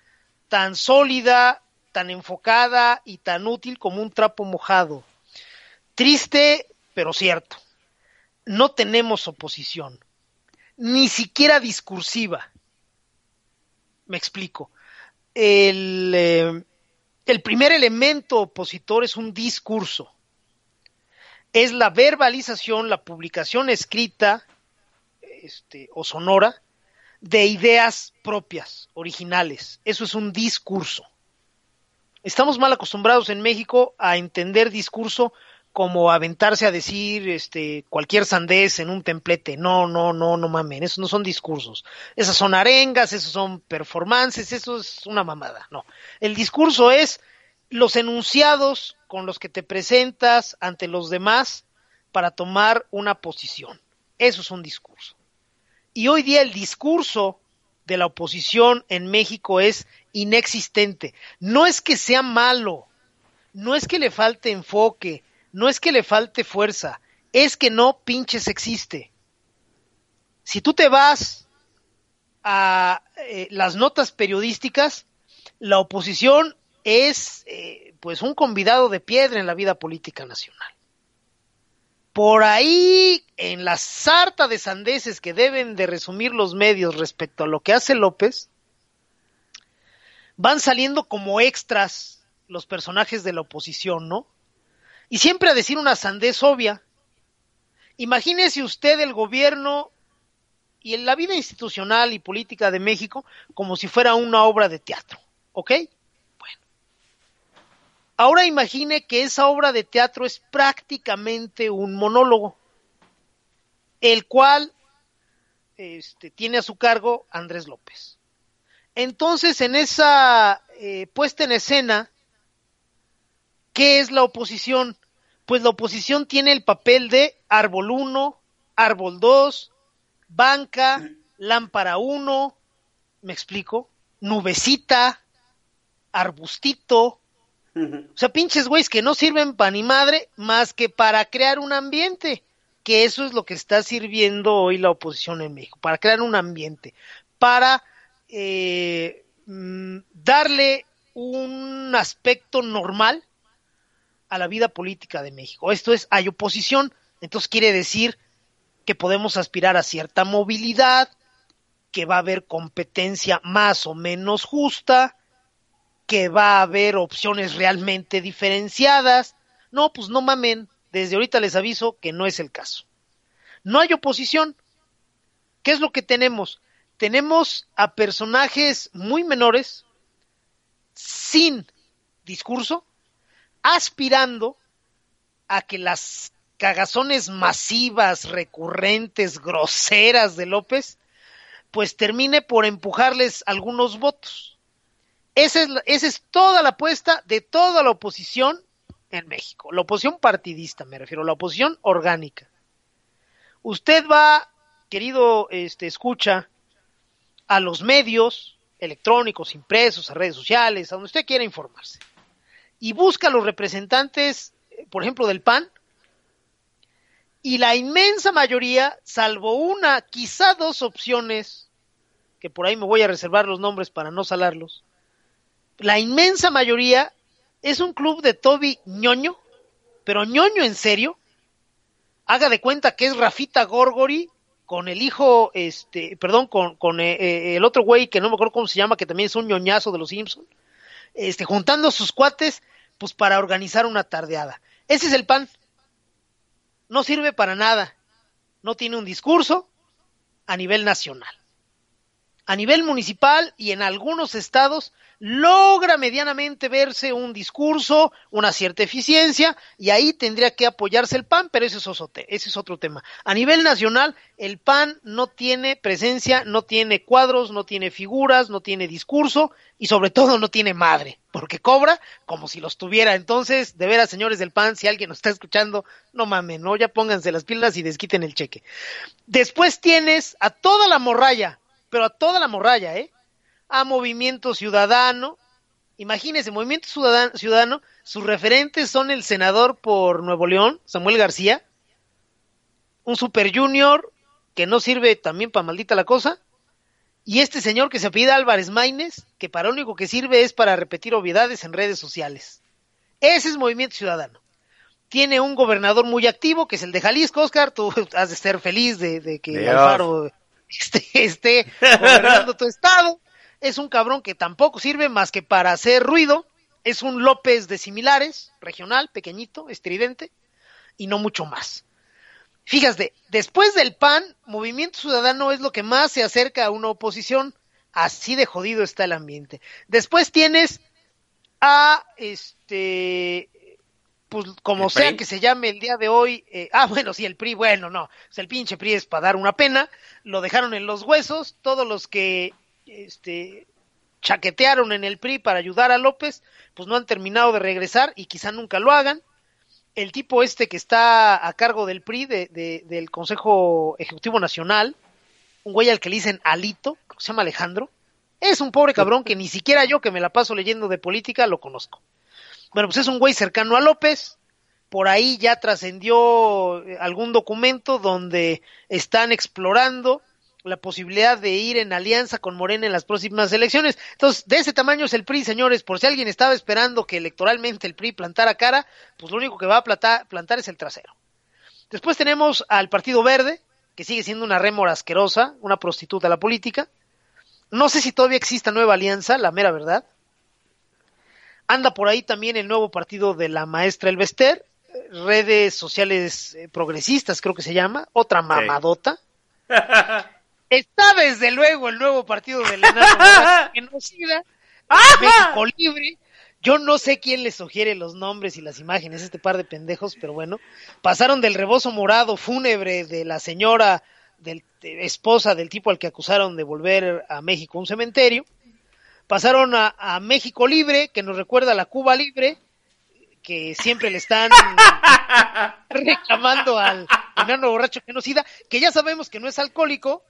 tan sólida, tan enfocada y tan útil como un trapo mojado. Triste, pero cierto. No tenemos oposición, ni siquiera discursiva. Me explico. El, eh, el primer elemento opositor es un discurso. Es la verbalización, la publicación escrita este, o sonora de ideas propias, originales. Eso es un discurso. Estamos mal acostumbrados en México a entender discurso como aventarse a decir este cualquier sandez en un templete. No, no, no, no mamen, esos no son discursos. Esas son arengas, esos son performances, eso es una mamada. No. El discurso es los enunciados con los que te presentas ante los demás para tomar una posición. Eso es un discurso. Y hoy día el discurso de la oposición en México es inexistente. No es que sea malo, no es que le falte enfoque, no es que le falte fuerza, es que no pinches existe. Si tú te vas a eh, las notas periodísticas, la oposición es eh, pues un convidado de piedra en la vida política nacional. Por ahí, en la sarta de sandeces que deben de resumir los medios respecto a lo que hace López, van saliendo como extras los personajes de la oposición, ¿no? Y siempre a decir una sandez obvia. Imagínese usted el gobierno y en la vida institucional y política de México como si fuera una obra de teatro, ¿ok? Ahora imagine que esa obra de teatro es prácticamente un monólogo, el cual este, tiene a su cargo Andrés López. Entonces, en esa eh, puesta en escena, ¿qué es la oposición? Pues la oposición tiene el papel de árbol 1, árbol 2, banca, lámpara 1, me explico, nubecita, arbustito, o sea, pinches güeyes que no sirven para ni madre más que para crear un ambiente, que eso es lo que está sirviendo hoy la oposición en México, para crear un ambiente, para eh, mm, darle un aspecto normal a la vida política de México. Esto es, hay oposición, entonces quiere decir que podemos aspirar a cierta movilidad, que va a haber competencia más o menos justa, que va a haber opciones realmente diferenciadas. No, pues no mamen, desde ahorita les aviso que no es el caso. No hay oposición. ¿Qué es lo que tenemos? tenemos a personajes muy menores, sin discurso, aspirando a que las cagazones masivas, recurrentes, groseras de López, pues termine por empujarles algunos votos. Esa es, esa es toda la apuesta de toda la oposición en México. La oposición partidista, me refiero, la oposición orgánica. Usted va, querido este, escucha, a los medios electrónicos, impresos, a redes sociales, a donde usted quiera informarse. Y busca a los representantes, eh, por ejemplo, del PAN, y la inmensa mayoría, salvo una, quizá dos opciones, que por ahí me voy a reservar los nombres para no salarlos, la inmensa mayoría es un club de Toby ñoño, pero ñoño en serio. Haga de cuenta que es Rafita Gorgori con el hijo, este, perdón, con, con eh, eh, el otro güey que no me acuerdo cómo se llama, que también es un ñoñazo de los Simpson, este, juntando sus cuates, pues para organizar una tardeada. Ese es el pan. No sirve para nada. No tiene un discurso a nivel nacional. A nivel municipal y en algunos estados logra medianamente verse un discurso, una cierta eficiencia, y ahí tendría que apoyarse el PAN, pero ese es, otro, ese es otro tema. A nivel nacional, el PAN no tiene presencia, no tiene cuadros, no tiene figuras, no tiene discurso, y sobre todo no tiene madre, porque cobra como si los tuviera. Entonces, de veras, señores del PAN, si alguien nos está escuchando, no mamen, no, ya pónganse las pilas y desquiten el cheque. Después tienes a toda la morralla, pero a toda la morralla, ¿eh? a Movimiento Ciudadano. Imagínense, Movimiento Ciudadano, Ciudadano, sus referentes son el senador por Nuevo León, Samuel García, un super junior que no sirve también para maldita la cosa, y este señor que se apellida Álvarez Maínez, que para lo único que sirve es para repetir obviedades en redes sociales. Ese es Movimiento Ciudadano. Tiene un gobernador muy activo, que es el de Jalisco, Oscar, tú has de ser feliz de, que Alfaro esté, esté gobernando tu estado es un cabrón que tampoco sirve más que para hacer ruido, es un López de similares, regional, pequeñito, estridente, y no mucho más. Fíjate, después del PAN, Movimiento Ciudadano es lo que más se acerca a una oposición, así de jodido está el ambiente. Después tienes a este pues como ¿El sea PRI? que se llame el día de hoy, eh, ah, bueno, sí, el PRI, bueno, no, el pinche PRI es para dar una pena, lo dejaron en los huesos, todos los que, este, chaquetearon en el PRI para ayudar a López, pues no han terminado de regresar y quizá nunca lo hagan. El tipo este que está a cargo del PRI, de, de- del Consejo Ejecutivo Nacional, un güey al que le dicen Alito, que se llama Alejandro, es un pobre cabrón que ni siquiera yo que me la paso leyendo de política lo conozco. Bueno, pues es un güey cercano a López. Por ahí ya trascendió eh, algún documento donde están explorando la posibilidad de ir en alianza con Morena en las próximas elecciones. Entonces, de ese tamaño es el PRI, señores. Por si alguien estaba esperando que electoralmente el PRI plantara cara, pues lo único que va a plantar es el trasero. Después tenemos al Partido Verde, que sigue siendo una rémora asquerosa, una prostituta de la política. No sé si todavía exista nueva alianza, la mera verdad. Anda por ahí también el nuevo partido de la maestra Elvester, redes sociales eh, progresistas creo que se llama, otra mamadota. Está desde luego el nuevo partido enano Borracho genocida, México Libre. Yo no sé quién les sugiere los nombres y las imágenes, este par de pendejos, pero bueno, pasaron del rebozo morado fúnebre de la señora del, de- esposa del tipo al que acusaron de volver a México un cementerio, pasaron a, a México Libre, que nos recuerda a la Cuba Libre, que siempre le están reclamando al enano borracho genocida, que ya sabemos que no es alcohólico,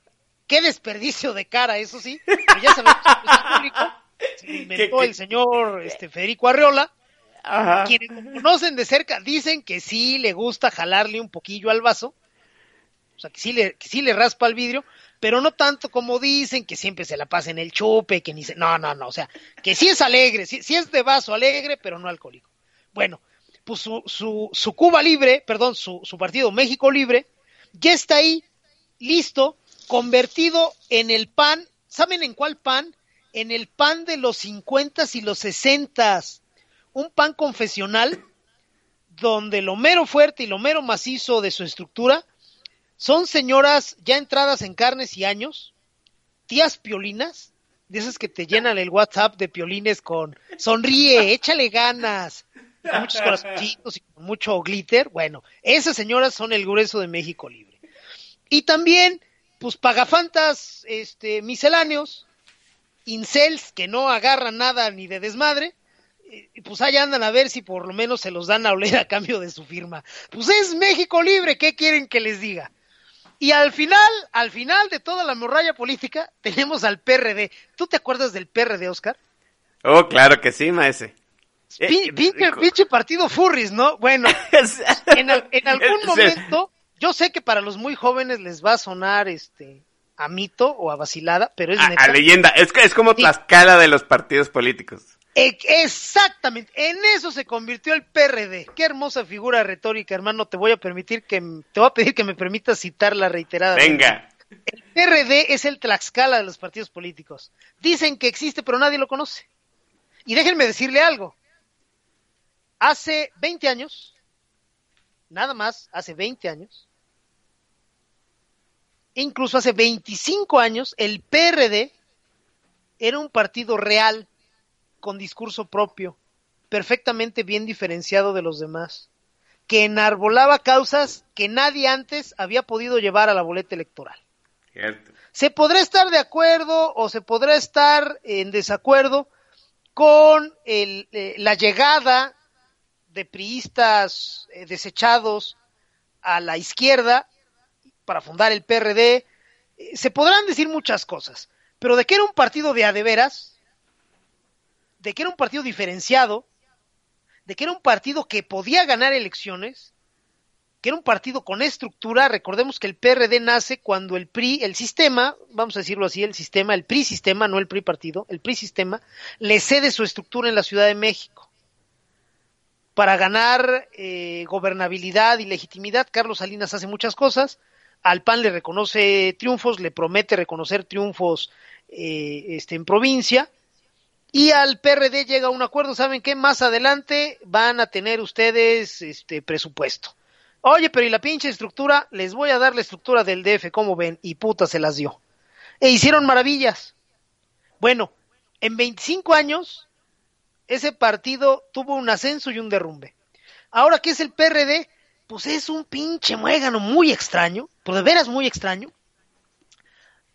qué desperdicio de cara, eso sí, pero ya sabemos que no es alcohólico, se lo inventó ¿Qué- qué? el señor este, Federico Arreola, Ajá. quienes lo conocen de cerca dicen que sí le gusta jalarle un poquillo al vaso, o sea, que sí le, que sí le raspa el vidrio, pero no tanto como dicen, que siempre se la pasa en el chupe, que ni se... No, no, no, o sea, que sí es alegre, sí, sí es de vaso alegre, pero no alcohólico. Bueno, pues su, su, su Cuba Libre, perdón, su, su partido México Libre, ya está ahí, listo, convertido en el pan, ¿saben en cuál pan? En el pan de los 50 y los 60 un pan confesional donde lo mero fuerte y lo mero macizo de su estructura son señoras ya entradas en carnes y años, tías piolinas, de esas que te llenan el WhatsApp de piolines con sonríe, échale ganas, con muchos corazoncitos y con mucho glitter. Bueno, esas señoras son el grueso de México Libre. Y también, pues pagafantas este, misceláneos, incels que no agarran nada ni de desmadre, pues allá andan a ver si por lo menos se los dan a oler a cambio de su firma. Pues es México libre, ¿qué quieren que les diga? Y al final, al final de toda la morralla política, tenemos al PRD. ¿Tú te acuerdas del PRD, Oscar? Oh, claro que sí, maese. Pin- Eh, pinche, eh, pinche partido furris, ¿no? Bueno, en, al- en algún momento, yo sé que para los muy jóvenes les va a sonar este a mito o a vacilada, pero es A, neta. a leyenda. Es, es como. Tlaxcala de los partidos políticos. Exactamente, en eso se convirtió el PRD. Qué hermosa figura retórica, hermano. Te voy a permitir que te voy a pedir que me permitas citarla reiterada. Venga. El PRD es el Tlaxcala de los partidos políticos. Dicen que existe, pero nadie lo conoce. Y déjenme decirle algo. Hace 20 años, nada más, hace 20 años, incluso hace 25 años, el PRD era un partido real, con discurso propio, perfectamente bien diferenciado de los demás, que enarbolaba causas que nadie antes había podido llevar a la boleta electoral. Cierto. Se podrá estar de acuerdo o se podrá estar en desacuerdo con el, eh, la llegada de priistas eh, desechados a la izquierda para fundar el PRD. Eh, se podrán decir muchas cosas, pero de que era un partido de adeveras, de que era un partido diferenciado, de que era un partido que podía ganar elecciones, que era un partido con estructura. Recordemos que el PRD nace cuando el PRI, el sistema, vamos a decirlo así, el sistema, el PRI sistema, no el PRI partido, el PRI sistema, le cede su estructura en la Ciudad de México. Para ganar eh, gobernabilidad y legitimidad, Carlos Salinas hace muchas cosas. Al PAN le reconoce triunfos, le promete reconocer triunfos eh, este, en provincia. Y al PRD llega un acuerdo, ¿saben qué? Más adelante van a tener ustedes este presupuesto. Oye, pero ¿y la pinche estructura? Les voy a dar la estructura del DF, como ven, y puta se las dio. E hicieron maravillas. Bueno, en 25 años, ese partido tuvo un ascenso y un derrumbe. Ahora que es el PRD, pues es un pinche muégano muy extraño, pero de veras muy extraño,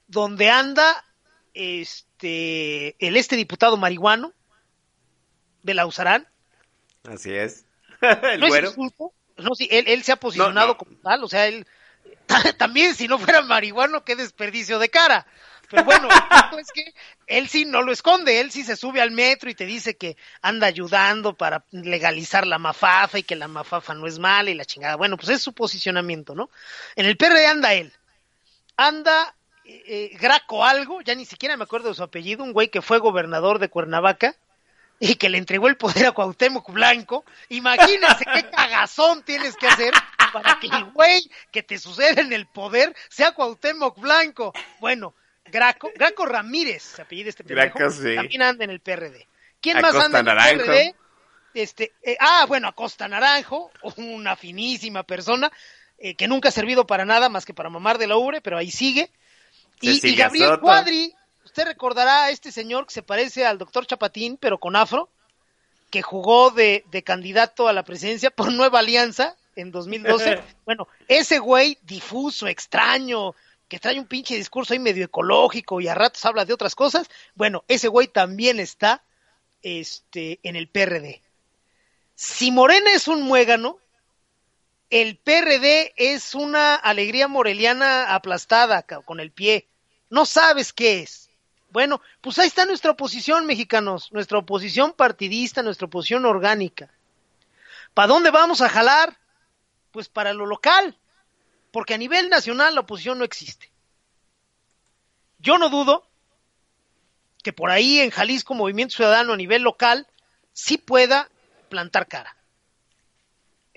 donde anda este el este diputado marihuano de la Usarán. Así es. el no güero. es insulto, no, sí, él, él se ha posicionado No, no. como tal, o sea, él también si no fuera marihuano, qué desperdicio de cara. Pero bueno, el punto es que él sí no lo esconde, él sí se sube al metro y te dice que anda ayudando para legalizar la mafafa y que la mafafa no es mala y la chingada. Bueno, pues es su posicionamiento, ¿no? En el PRD anda él. Anda eh, Graco algo, ya ni siquiera me acuerdo de su apellido, un güey que fue gobernador de Cuernavaca y que le entregó el poder a Cuauhtémoc Blanco. Imagínense qué cagazón tienes que hacer para que el güey que te sucede en el poder sea Cuauhtémoc Blanco. Bueno, Graco, Graco Ramírez, se apellida este pendejo, Graco, sí. también anda en el PRD. ¿Quién Acosta más anda en el Naranjo. PRD? Este, eh, ah, bueno, Acosta Naranjo, una finísima persona eh, que nunca ha servido para nada más que para mamar de la ubre, pero ahí sigue. Y, Gabriel Soto. Cuadri, usted recordará a este señor que se parece al doctor Chapatín, pero con afro, que jugó de, de candidato a la presidencia por Nueva Alianza en 2012. bueno, ese güey difuso, extraño, que trae un pinche discurso ahí medio ecológico y a ratos habla de otras cosas. Bueno, ese güey también está este, en el PRD. Si Morena es un muégano, el PRD es una alegría moreliana aplastada con el pie. No sabes qué es. Bueno, pues ahí está nuestra oposición, mexicanos, nuestra oposición partidista, nuestra oposición orgánica. ¿Para dónde vamos a jalar? Pues para lo local, porque a nivel nacional la oposición no existe. Yo no dudo que por ahí en Jalisco Movimiento Ciudadano a nivel local sí pueda plantar cara.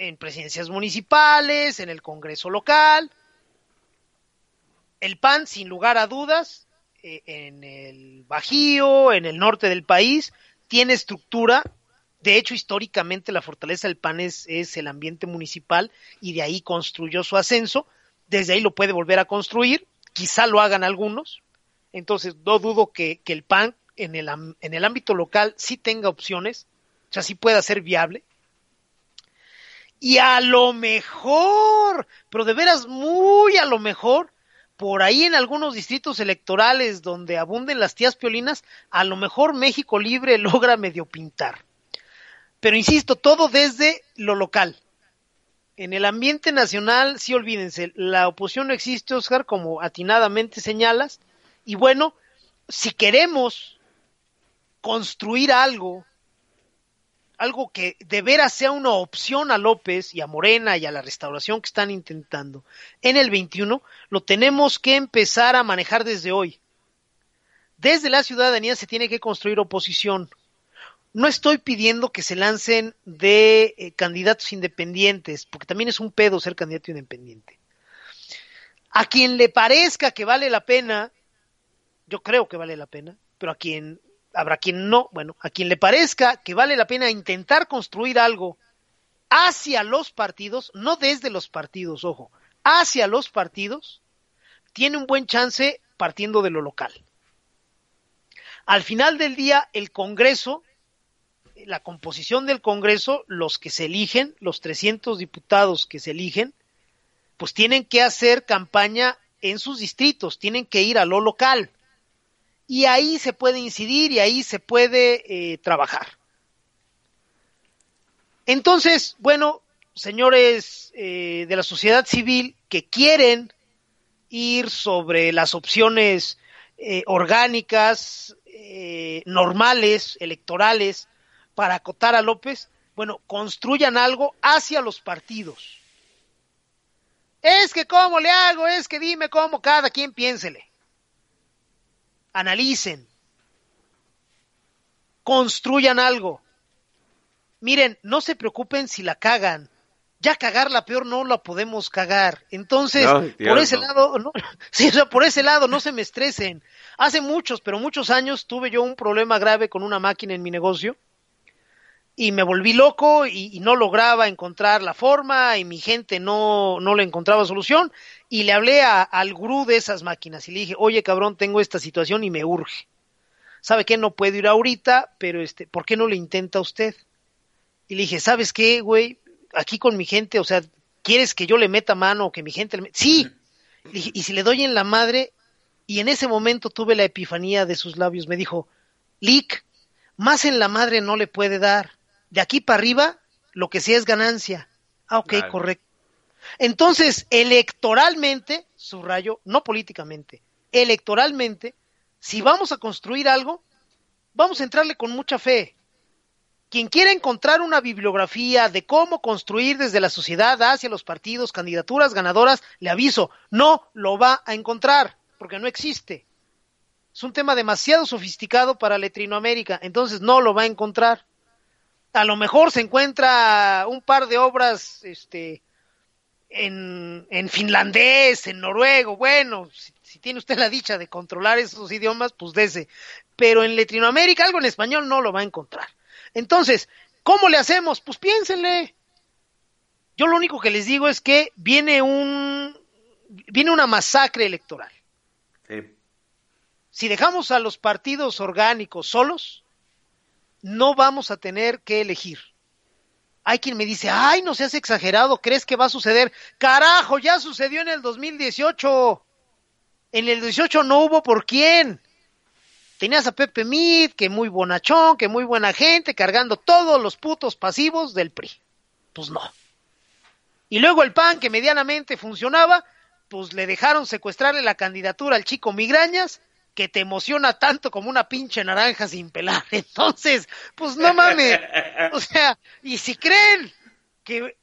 En presidencias municipales, en el Congreso local. El PAN, sin lugar a dudas, eh, en el Bajío, en el norte del país, tiene estructura. De hecho, históricamente la fortaleza del PAN es, es el ambiente municipal y de ahí construyó su ascenso. Desde ahí lo puede volver a construir. Quizá lo hagan algunos. Entonces, no dudo que, que el PAN en el, en el ámbito local sí tenga opciones, o sea, sí pueda ser viable. Y a lo mejor, pero de veras muy a lo mejor, por ahí en algunos distritos electorales donde abunden las tías piolinas, a lo mejor México Libre logra medio pintar. Pero insisto, todo desde lo local. En el ambiente nacional, sí olvídense, la oposición no existe, Oscar, como atinadamente señalas. Y bueno, si queremos construir algo, algo que de veras sea una opción a López y a Morena y a la restauración que están intentando en el 21, lo tenemos que empezar a manejar desde hoy. Desde la ciudadanía se tiene que construir oposición. No estoy pidiendo que se lancen de eh, candidatos independientes, porque también es un pedo ser candidato independiente. A quien le parezca que vale la pena, yo creo que vale la pena, pero a quien habrá quien no, bueno, a quien le parezca que vale la pena intentar construir algo hacia los partidos, no desde los partidos, ojo, hacia los partidos, tiene un buen chance partiendo de lo local. Al final del día, el Congreso, la composición del Congreso, los que se eligen, los 300 diputados que se eligen, pues tienen que hacer campaña en sus distritos, tienen que ir a lo local y ahí se puede incidir y ahí se puede eh, trabajar. Entonces, bueno, señores eh, de la sociedad civil que quieren ir sobre las opciones eh, orgánicas, eh, normales, electorales, para acotar a López, bueno, construyan algo hacia los partidos. Es que cómo le hago, es que dime cómo cada quien piénsele analicen, construyan algo. Miren, no se preocupen si la cagan. Ya cagarla peor no la podemos cagar. Entonces, No, Dios, por ese no. lado, no, sí, por ese lado no se me estresen. Hace muchos, pero muchos años tuve yo un problema grave con una máquina en mi negocio y me volví loco y, no lograba encontrar la forma y mi gente no, no le encontraba solución y le hablé a- al gurú de esas máquinas y le dije, oye cabrón, tengo esta situación y me urge. ¿Sabe qué? No puedo ir ahorita, pero este, ¿por qué no le intenta usted? Y le dije, ¿sabes qué, güey? aquí con mi gente, o sea, ¿quieres que yo le meta mano o que mi gente le meta? Sí. Dije, y si le doy en la madre, y en ese momento tuve la epifanía de sus labios, me dijo, Lick, más en la madre no le puede dar. De aquí para arriba, lo que sea es ganancia. Ah, ok, correcto. Entonces, electoralmente, subrayo, no políticamente, electoralmente, si vamos a construir algo, vamos a entrarle con mucha fe. Quien quiera encontrar una bibliografía de cómo construir desde la sociedad hacia los partidos candidaturas ganadoras, le aviso, no lo va a encontrar, porque no existe. Es un tema demasiado sofisticado para Latinoamérica, entonces no lo va a encontrar. A lo mejor se encuentra un par de obras este, en, en finlandés, en noruego, bueno, si, si tiene usted la dicha de controlar esos idiomas, pues dese. Pero en Latinoamérica algo en español no lo va a encontrar. Entonces, ¿cómo le hacemos? Pues piénsenle. Yo lo único que les digo es que viene un viene una masacre electoral. Sí. Si dejamos a los partidos orgánicos solos, no vamos a tener que elegir. Hay quien me dice, ay, no seas exagerado, ¿crees que va a suceder? Carajo, ya sucedió en el 2018. En el 18 no hubo por quién. Tenías a Pepe Mid, que muy bonachón, que muy buena gente, cargando todos los putos pasivos del PRI. Pues no. Y luego el PAN, que medianamente funcionaba, pues le dejaron secuestrarle la candidatura al chico Migrañas, que te emociona tanto como una pinche naranja sin pelar. Entonces, pues no mames. O sea, y si creen que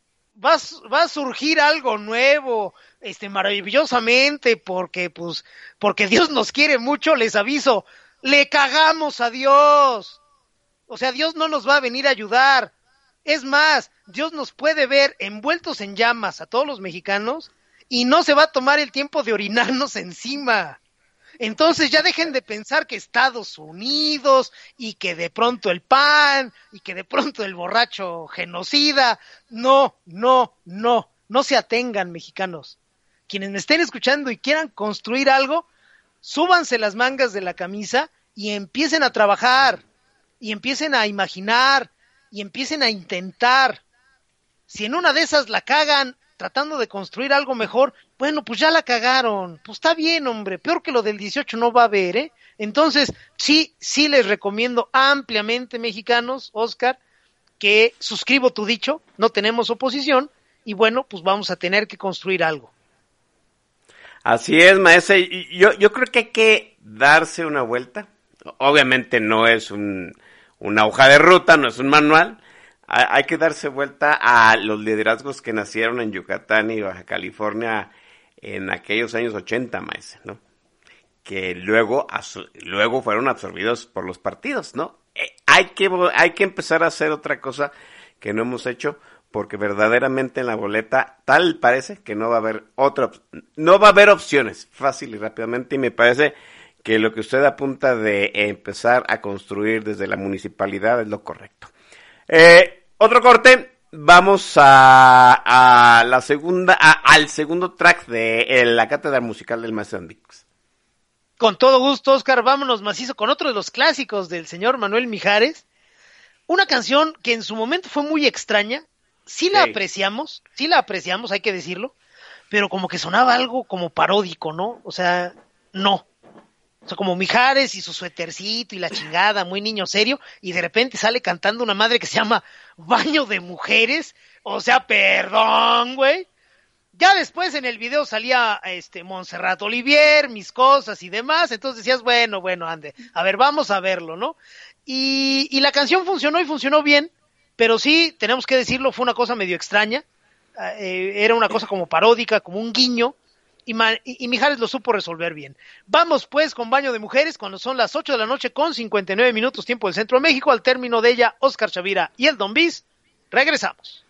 va, a va a surgir algo nuevo, este, maravillosamente, porque, pues, porque Dios nos quiere mucho, les aviso, le cagamos a Dios. O sea, Dios no nos va a venir a ayudar. Es más, Dios nos puede ver envueltos en llamas a todos los mexicanos y no se va a tomar el tiempo de orinarnos encima. Entonces ya dejen de pensar que Estados Unidos y que de pronto el PAN y que de pronto el borracho genocida. No, no, no, no se atengan mexicanos. Quienes me estén escuchando y quieran construir algo, súbanse las mangas de la camisa y empiecen a trabajar y empiecen a imaginar y empiecen a intentar. Si en una de esas la cagan tratando de construir algo mejor, bueno, pues ya la cagaron. Pues está bien, hombre. Peor que lo del 18 no va a haber, ¿eh? Entonces, sí, sí les recomiendo ampliamente, mexicanos, Oscar, que suscribo tu dicho, no tenemos oposición, y bueno, pues vamos a tener que construir algo. Así es, maestra. Yo, yo creo que hay que darse una vuelta. Obviamente no es un, una hoja de ruta, no es un manual. Hay que darse vuelta a los liderazgos que nacieron en Yucatán y Baja California en aquellos años 80, maestra, ¿no? Que luego, luego fueron absorbidos por los partidos, ¿no? Eh, hay, que, hay que empezar a hacer otra cosa que no hemos hecho porque verdaderamente en la boleta tal parece que no va a haber otra, no va a haber opciones fácil y rápidamente y me parece que lo que usted apunta de empezar a construir desde la municipalidad es lo correcto. Eh, otro corte, vamos a, a la segunda, a- al segundo track de eh, la cátedra musical del maestro Andix. Con todo gusto, Oscar, vámonos macizo con otro de los clásicos del señor Manuel Mijares. Una canción que en su momento fue muy extraña. Sí la apreciamos, sí la apreciamos, hay que decirlo, pero como que sonaba algo como paródico, ¿no? O sea, no. O sea, como Mijares y su suétercito y la chingada, muy niño serio, y de repente sale cantando una madre que se llama Baño de Mujeres. O sea, perdón, güey. Ya después en el video salía este Montserrat Olivier, mis cosas y demás, entonces decías, bueno, bueno, ande, a ver, vamos a verlo, ¿no? Y, y la canción funcionó y funcionó bien, pero sí, tenemos que decirlo, fue una cosa medio extraña, eh, era una cosa como paródica, como un guiño, y, Mijares lo supo resolver bien. Vamos pues con Baño de Mujeres cuando son las 8 de la noche con 59 minutos tiempo del Centro de México, al término de ella, Oscar Chavira y el Don Bis, regresamos.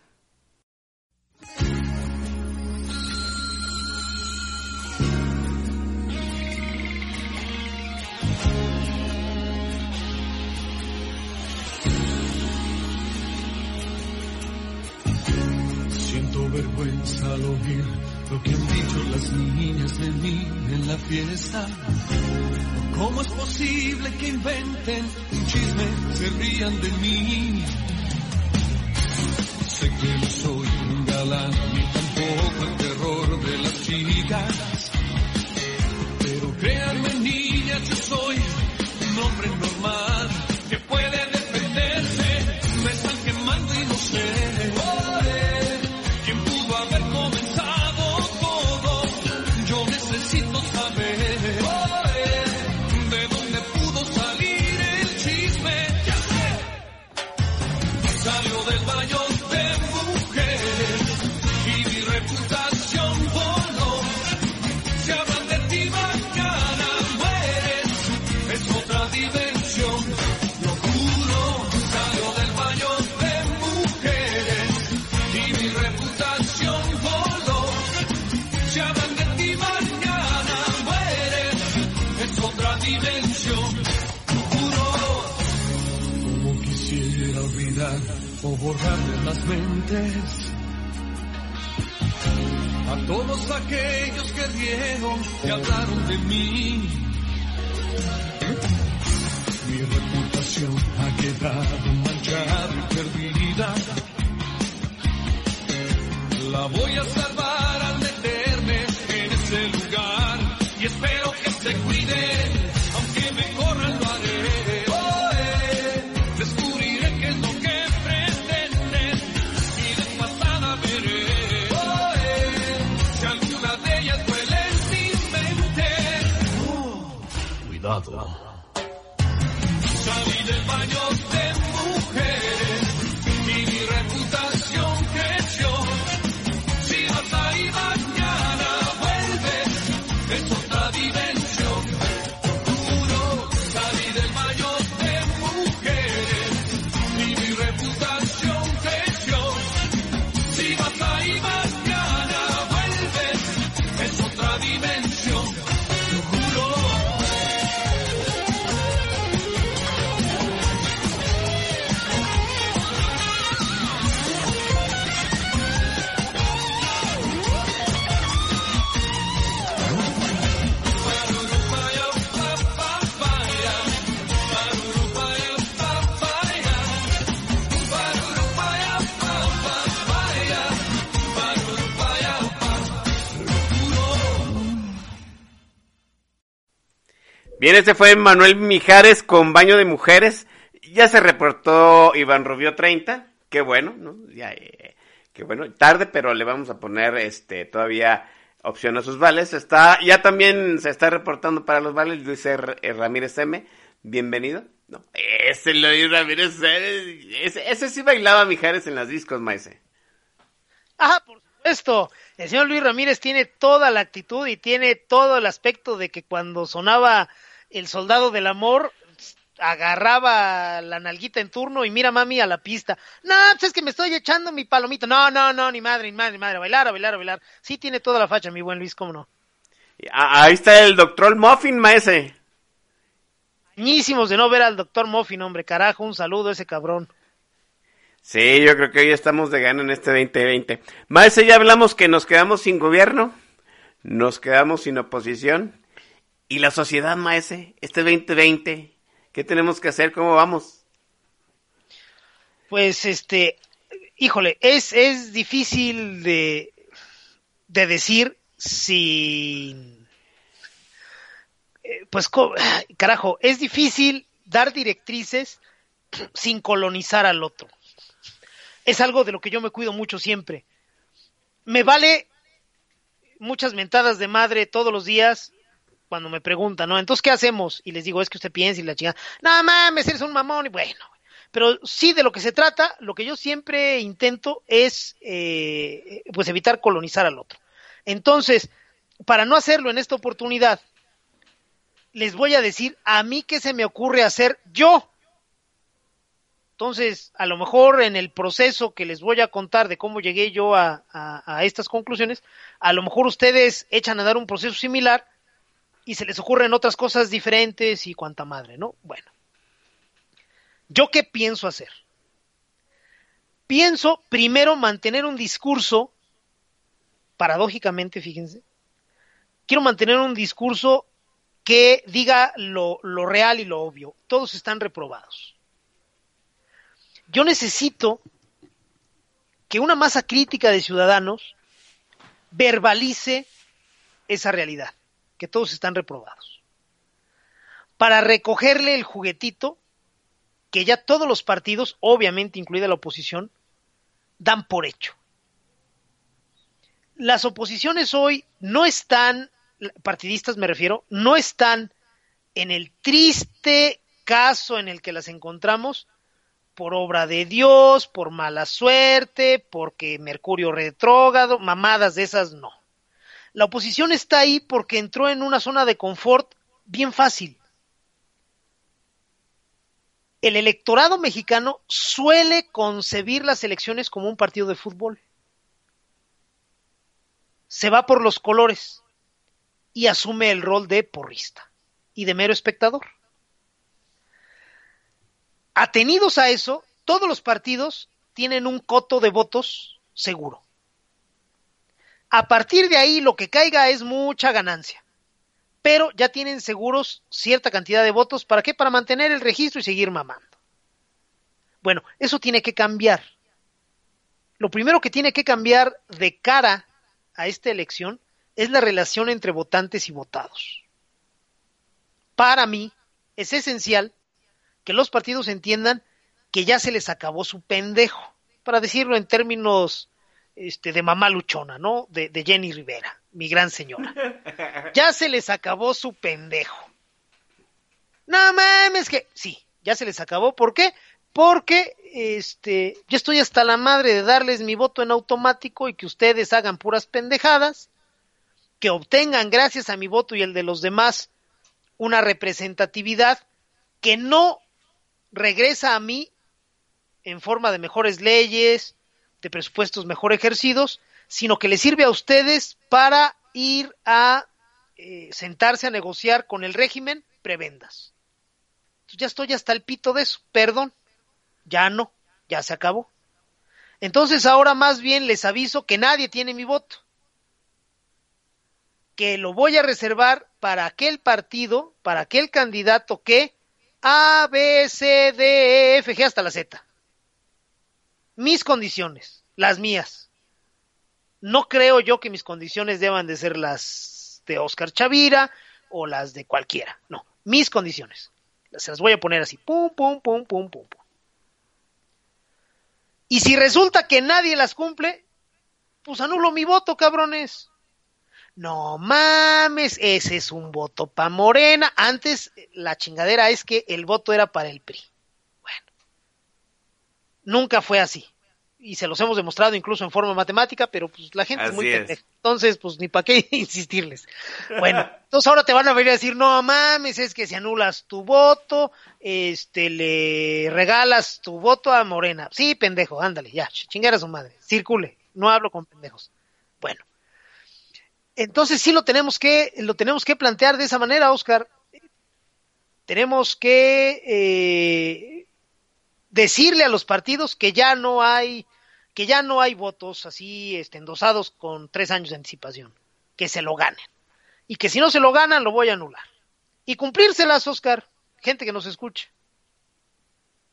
Siento vergüenza al oír lo que han dicho las niñas de mí en la fiesta. ¿Cómo es posible que inventen un chisme, se rían de mí? Sé quién soy, bala, ni tampoco el terror de las chicas. Pero créanme, niñas, yo soy un hombre normal de las mentes a todos aquellos que rieron y hablaron de mí. Mi reputación ha quedado manchada y perdida. La voy a salvar al meterme en ese lugar y espero que se cuiden, Cuidado. Bien, este fue Manuel Mijares con baño de mujeres. Ya se reportó Iván Rubio 30. Qué bueno, ¿no? Ya, eh, qué bueno. Tarde, pero le vamos a poner este todavía opción a sus vales. Está, ya también se está reportando para los vales Luis R- eh, Ramírez M. Bienvenido. No, ese Luis Ramírez. Ese, ese sí bailaba Mijares en las discos, maese. Ah, por supuesto. El señor Luis Ramírez tiene toda la actitud y tiene todo el aspecto de que cuando sonaba el soldado del amor agarraba la nalguita en turno y mira mami a la pista. No, pues es que me estoy echando mi palomito. No, no, no, ni madre, ni madre, ni madre. A bailar, a bailar, a bailar. Sí tiene toda la facha, mi buen Luis, cómo no. Ah, Ahí está el doctor Muffin, maese. Añísimos de no ver al doctor Moffin, hombre, carajo, un saludo a ese cabrón. Sí, yo creo que hoy estamos de gana en este 2020. Maese, ya hablamos que nos quedamos sin gobierno, nos quedamos sin oposición. ¿Y la sociedad, maese? Este 2020, ¿qué tenemos que hacer? ¿Cómo vamos? Pues este, híjole, es, es difícil de, de decir si, eh, pues, carajo, es difícil dar directrices sin colonizar al otro. Es algo de lo que yo me cuido mucho siempre. Me vale muchas mentadas de madre todos los días cuando me preguntan, ¿no? Entonces, ¿qué hacemos? Y les digo, es que usted piensa y la chingada, no mames, eres un mamón, y bueno, pero sí de lo que se trata, lo que yo siempre intento es, eh, pues, evitar colonizar al otro. Entonces, para no hacerlo en esta oportunidad, les voy a decir a mí qué se me ocurre hacer yo. Entonces, a lo mejor en el proceso que les voy a contar de cómo llegué yo a- a estas conclusiones, a lo mejor ustedes echan a dar un proceso similar y se les ocurren otras cosas diferentes y cuanta madre, ¿no? Bueno. ¿Yo qué pienso hacer? Pienso primero mantener un discurso, paradójicamente, fíjense, quiero mantener un discurso que diga lo, lo real y lo obvio. Todos están reprobados. Yo necesito que una masa crítica de ciudadanos verbalice esa realidad, que todos están reprobados. Para recogerle el juguetito que ya todos los partidos, obviamente incluida la oposición, dan por hecho. Las oposiciones hoy no están, partidistas me refiero, no están en el triste caso en el que las encontramos por obra de Dios, por mala suerte, porque Mercurio retrógrado, mamadas de esas no. La oposición está ahí porque entró en una zona de confort bien fácil. El electorado mexicano suele concebir las elecciones como un partido de fútbol. Se va por los colores y asume el rol de porrista y de mero espectador. Atenidos a eso, todos los partidos tienen un coto de votos seguro. A partir de ahí lo que caiga es mucha ganancia. Pero ya tienen seguros cierta cantidad de votos. ¿Para qué? Para mantener el registro y seguir mamando. Bueno, eso tiene que cambiar. Lo primero que tiene que cambiar de cara a esta elección es la relación entre votantes y votados. Para mí es esencial que los partidos entiendan que ya se les acabó su pendejo, para decirlo en términos este, de mamá luchona, ¿no? De, Jenny Rivera, mi gran señora. Ya se les acabó su pendejo. No mames que sí, ya se les acabó. ¿Por qué? Porque este, yo estoy hasta la madre de darles mi voto en automático y que ustedes hagan puras pendejadas, que obtengan gracias a mi voto y el de los demás una representatividad que no regresa a mí en forma de mejores leyes, de presupuestos mejor ejercidos, sino que le sirve a ustedes para ir a eh, sentarse a negociar con el régimen prebendas. ya estoy hasta el pito de eso, perdón, ya no, ya se acabó. Entonces ahora más bien les aviso que nadie tiene mi voto, que lo voy a reservar para aquel partido, para aquel candidato que a, B, C, D, E, F, G hasta la Z. Mis condiciones, las mías. No creo yo que mis condiciones deban de ser las de Oscar Chavira o las de cualquiera. No, mis condiciones. Se las voy a poner así. Pum, pum, pum, pum, pum, pum. Y si resulta que nadie las cumple, pues anulo mi voto, cabrones. No mames, ese es un voto para Morena. Antes la chingadera es que el voto era para el PRI. Nunca fue así. Y se los hemos demostrado incluso en forma matemática, pero pues la gente es muy pendeja. Entonces, pues ni para qué insistirles. Bueno, entonces ahora te van a venir a decir, no mames, es que si anulas tu voto, este, le regalas tu voto a Morena. Sí, pendejo, ándale, ya, chingar a su madre, circule, no hablo con pendejos. Bueno, entonces sí lo tenemos que, lo tenemos que plantear de esa manera, Oscar. Tenemos que eh, decirle a los partidos que ya no hay, que ya no hay votos así este, endosados con tres años de anticipación, que se lo ganen. Y que si no se lo ganan, lo voy a anular. Y cumplírselas, Oscar, gente que nos escuche.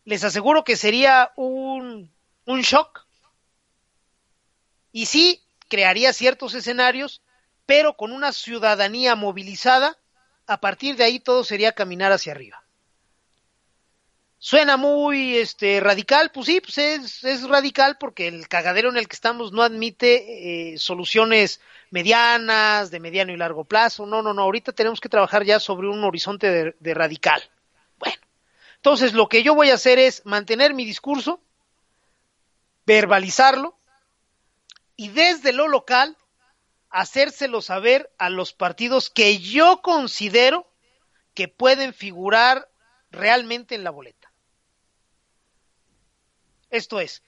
Les aseguro que sería un, un shock. Y sí, crearía ciertos escenarios pero con una ciudadanía movilizada, a partir de ahí todo sería caminar hacia arriba. Suena muy este, radical, pues sí, pues es, es, radical porque el cagadero en el que estamos no admite eh, soluciones medianas, de mediano y largo plazo. No, no, no, ahorita tenemos que trabajar ya sobre un horizonte de, de radical. Bueno, entonces lo que yo voy a hacer es mantener mi discurso, verbalizarlo y desde lo local hacérselo saber a los partidos que yo considero que pueden figurar realmente en la boleta. Esto es,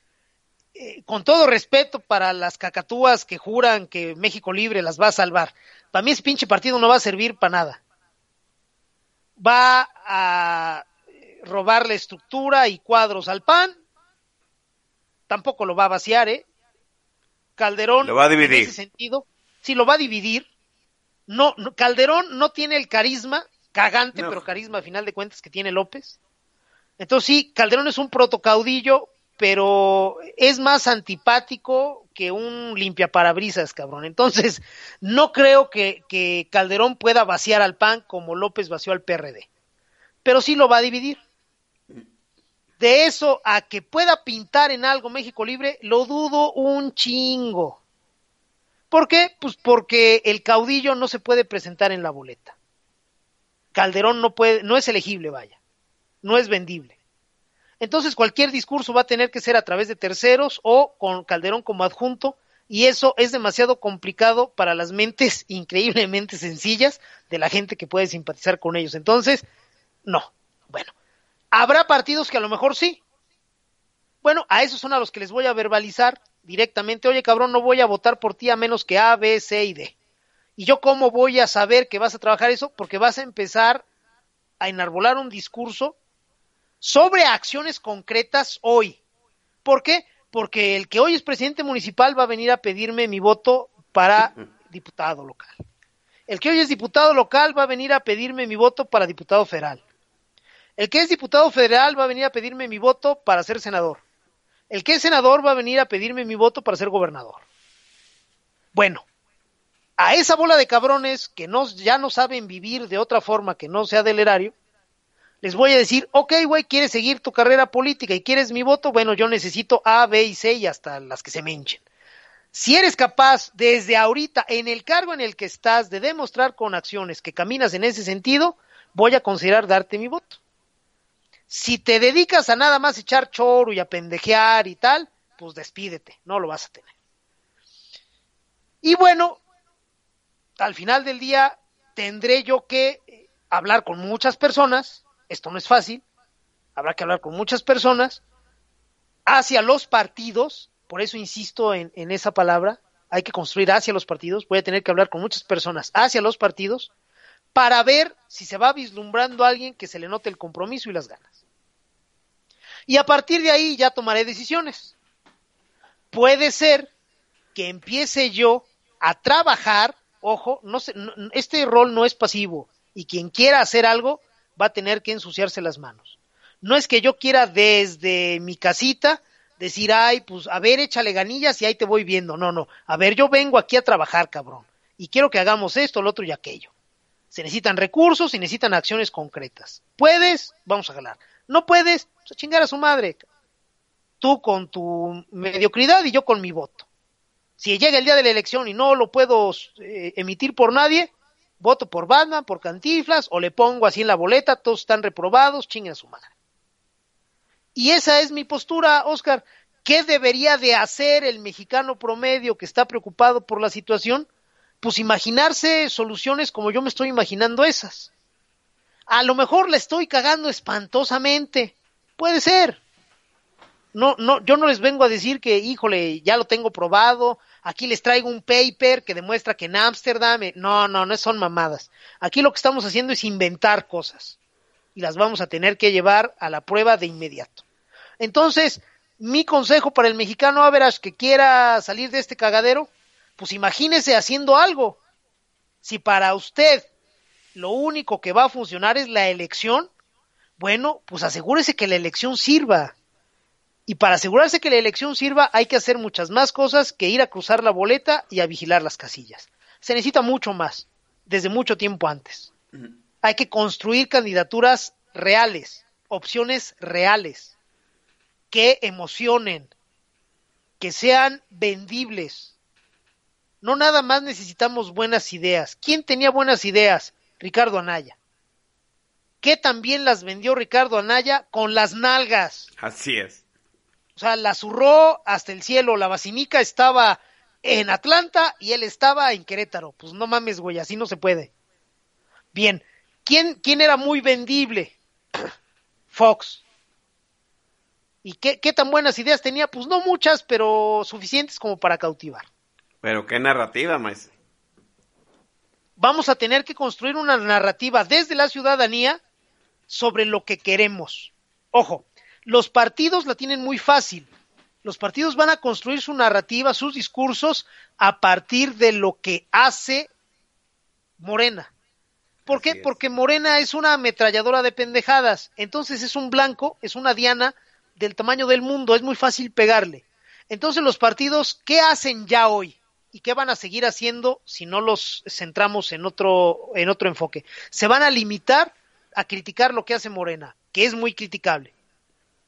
eh, con todo respeto para las cacatúas que juran que México Libre las va a salvar, para mí ese pinche partido no va a servir para nada. Va a robarle estructura y cuadros al PAN, tampoco lo va a vaciar, ¿eh? Calderón, lo va a dividir. en ese sentido, si lo va a dividir. No, no, Calderón no tiene el carisma, cagante, no. pero carisma a final de cuentas que tiene López. Entonces sí, Calderón es un protocaudillo pero es más antipático que un limpiaparabrisas, cabrón. Entonces, no creo que, Calderón pueda vaciar al PAN como López vació al PRD, pero sí lo va a dividir. De eso a que pueda pintar en algo México Libre, lo dudo un chingo. ¿Por qué? Pues porque el caudillo no se puede presentar en la boleta. Calderón no puede, no es elegible, vaya. No es vendible. Entonces cualquier discurso va a tener que ser a través de terceros o con Calderón como adjunto y eso es demasiado complicado para las mentes increíblemente sencillas de la gente que puede simpatizar con ellos. Entonces, no. Bueno, habrá partidos que a lo mejor sí. Bueno, a esos son a los que les voy a verbalizar directamente, oye cabrón, no voy a votar por ti a menos que A, B, C y D. ¿Y yo cómo voy a saber que vas a trabajar eso? Porque vas a empezar a enarbolar un discurso sobre acciones concretas hoy. ¿Por qué? Porque el que hoy es presidente municipal va a venir a pedirme mi voto para diputado local. El que hoy es diputado local va a venir a pedirme mi voto para diputado federal. El que es diputado federal va a venir a pedirme mi voto para ser senador. El que es senador va a venir a pedirme mi voto para ser gobernador. Bueno, a esa bola de cabrones que no, ya no saben vivir de otra forma que no sea del erario, les voy a decir, ok, güey, quieres seguir tu carrera política y quieres mi voto, bueno, yo necesito A, B y C y hasta las que se me hinchen. Si eres capaz desde ahorita, en el cargo en el que estás, de demostrar con acciones que caminas en ese sentido, voy a considerar darte mi voto. Si te dedicas a nada más echar choro y a pendejear y tal, pues despídete, no lo vas a tener. Y bueno, al final del día tendré yo que eh, hablar con muchas personas, esto no es fácil, habrá que hablar con muchas personas, hacia los partidos, por eso insisto en, en, esa palabra, hay que construir hacia los partidos, voy a tener que hablar con muchas personas hacia los partidos, para ver si se va vislumbrando a alguien que se le note el compromiso y las ganas. Y a partir de ahí ya tomaré decisiones. Puede ser que empiece yo a trabajar, ojo, no, sé, no este rol no es pasivo y quien quiera hacer algo va a tener que ensuciarse las manos. No es que yo quiera desde mi casita decir, ay, pues a ver, échale ganillas y ahí te voy viendo. No, no. A ver, yo vengo aquí a trabajar, cabrón. Y quiero que hagamos esto, lo otro y aquello. Se necesitan recursos y necesitan acciones concretas. ¿Puedes? Vamos a jalar. ¿No puedes? Pues a chingar a su madre. Tú con tu mediocridad y yo con mi voto. Si llega el día de la elección y no lo puedo eh, emitir por nadie, voto por Batman, por Cantiflas, o le pongo así en la boleta, todos están reprobados, chinguen a su madre. Y esa es mi postura, Oscar. ¿Qué debería de hacer el mexicano promedio que está preocupado por la situación? Pues imaginarse soluciones como yo me estoy imaginando esas. A lo mejor la estoy cagando espantosamente. Puede ser. No, no, yo no les vengo a decir que, híjole, ya lo tengo probado. Aquí les traigo un paper que demuestra que en Ámsterdam. No, no, no son mamadas. Aquí lo que estamos haciendo es inventar cosas. Y las vamos a tener que llevar a la prueba de inmediato. Entonces, mi consejo para el mexicano average que quiera salir de este cagadero, pues imagínese haciendo algo. Si para usted lo único que va a funcionar es la elección, bueno, pues asegúrese que la elección sirva. Y para asegurarse que la elección sirva hay que hacer muchas más cosas que ir a cruzar la boleta y a vigilar las casillas. Se necesita mucho más, desde mucho tiempo antes. Hay que construir candidaturas reales, opciones reales, que emocionen, que sean vendibles. No nada más necesitamos buenas ideas. ¿Quién tenía buenas ideas? Ricardo Anaya. Que también las vendió Ricardo Anaya con las nalgas. Así es. O sea, la zurró hasta el cielo. La vacinica estaba en Atlanta y él estaba en Querétaro. Pues no mames, güey, así no se puede. Bien, ¿quién, quién era muy vendible? Fox. ¿Y qué, qué tan buenas ideas tenía? Pues no muchas, pero suficientes como para cautivar. Pero qué narrativa, maestro vamos a tener que construir una narrativa desde la ciudadanía sobre lo que queremos. Ojo, los partidos la tienen muy fácil. Los partidos van a construir su narrativa, sus discursos a partir de lo que hace Morena. ¿Por qué? Porque Morena es una ametralladora de pendejadas. Entonces es un blanco, es una diana del tamaño del mundo, es muy fácil pegarle. Entonces los partidos, ¿qué hacen ya hoy? ¿Y qué van a seguir haciendo si no los centramos en otro, en otro enfoque? Se van a limitar a criticar lo que hace Morena, que es muy criticable.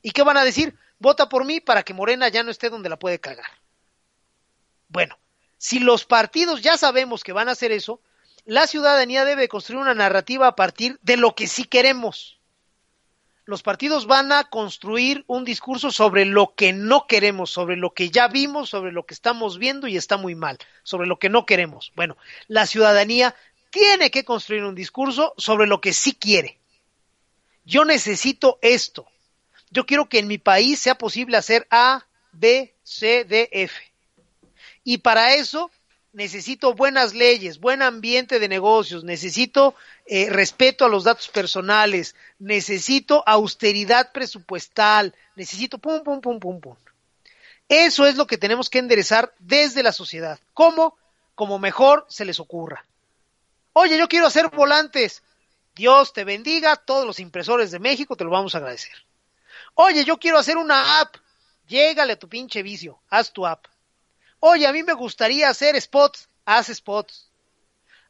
¿Y qué van a decir? Vota por mí para que Morena ya no esté donde la puede cagar. Bueno, si los partidos ya sabemos que van a hacer eso, la ciudadanía debe construir una narrativa a partir de lo que sí queremos los partidos van a construir un discurso sobre lo que no queremos, sobre lo que ya vimos, sobre lo que estamos viendo y está muy mal, sobre lo que no queremos. Bueno, la ciudadanía tiene que construir un discurso sobre lo que sí quiere. Yo necesito esto. Yo quiero que en mi país sea posible hacer A, B, C, D, F. Y para eso necesito buenas leyes, buen ambiente de negocios, necesito eh, respeto a los datos personales, necesito austeridad presupuestal, necesito pum, pum, pum, pum, pum. Eso es lo que tenemos que enderezar desde la sociedad. ¿Cómo? Como mejor se les ocurra. Oye, yo quiero hacer volantes. Dios te bendiga, todos los impresores de México te lo vamos a agradecer. Oye, yo quiero hacer una app. Llégale a tu pinche vicio, haz tu app. Oye, a mí me gustaría hacer spots, haz spots.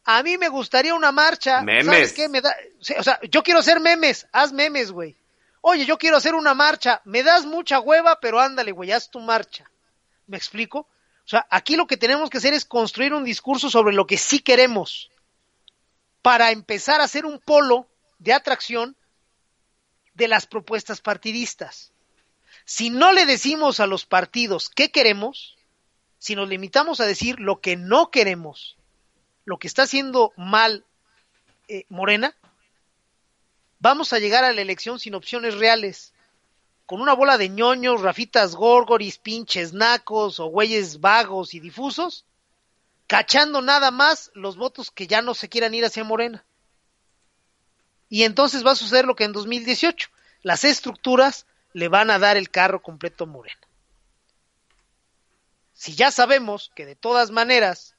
A mí me gustaría una marcha. Memes. ¿Sabes qué? Me da, o sea, yo quiero hacer memes, haz memes, güey. Oye, yo quiero hacer una marcha. Me das mucha hueva, pero ándale, güey, haz tu marcha. ¿Me explico? O sea, aquí lo que tenemos que hacer es construir un discurso sobre lo que sí queremos para empezar a hacer un polo de atracción de las propuestas partidistas. Si no le decimos a los partidos qué queremos, si nos limitamos a decir lo que no queremos, lo que está haciendo mal eh, Morena, vamos a llegar a la elección sin opciones reales, con una bola de ñoños, rafitas gorgoris, pinches nacos o güeyes vagos y difusos, cachando nada más los votos que ya no se quieran ir hacia Morena. Y entonces va a suceder lo que en 2018, las estructuras le van a dar el carro completo a Morena si ya sabemos que de todas maneras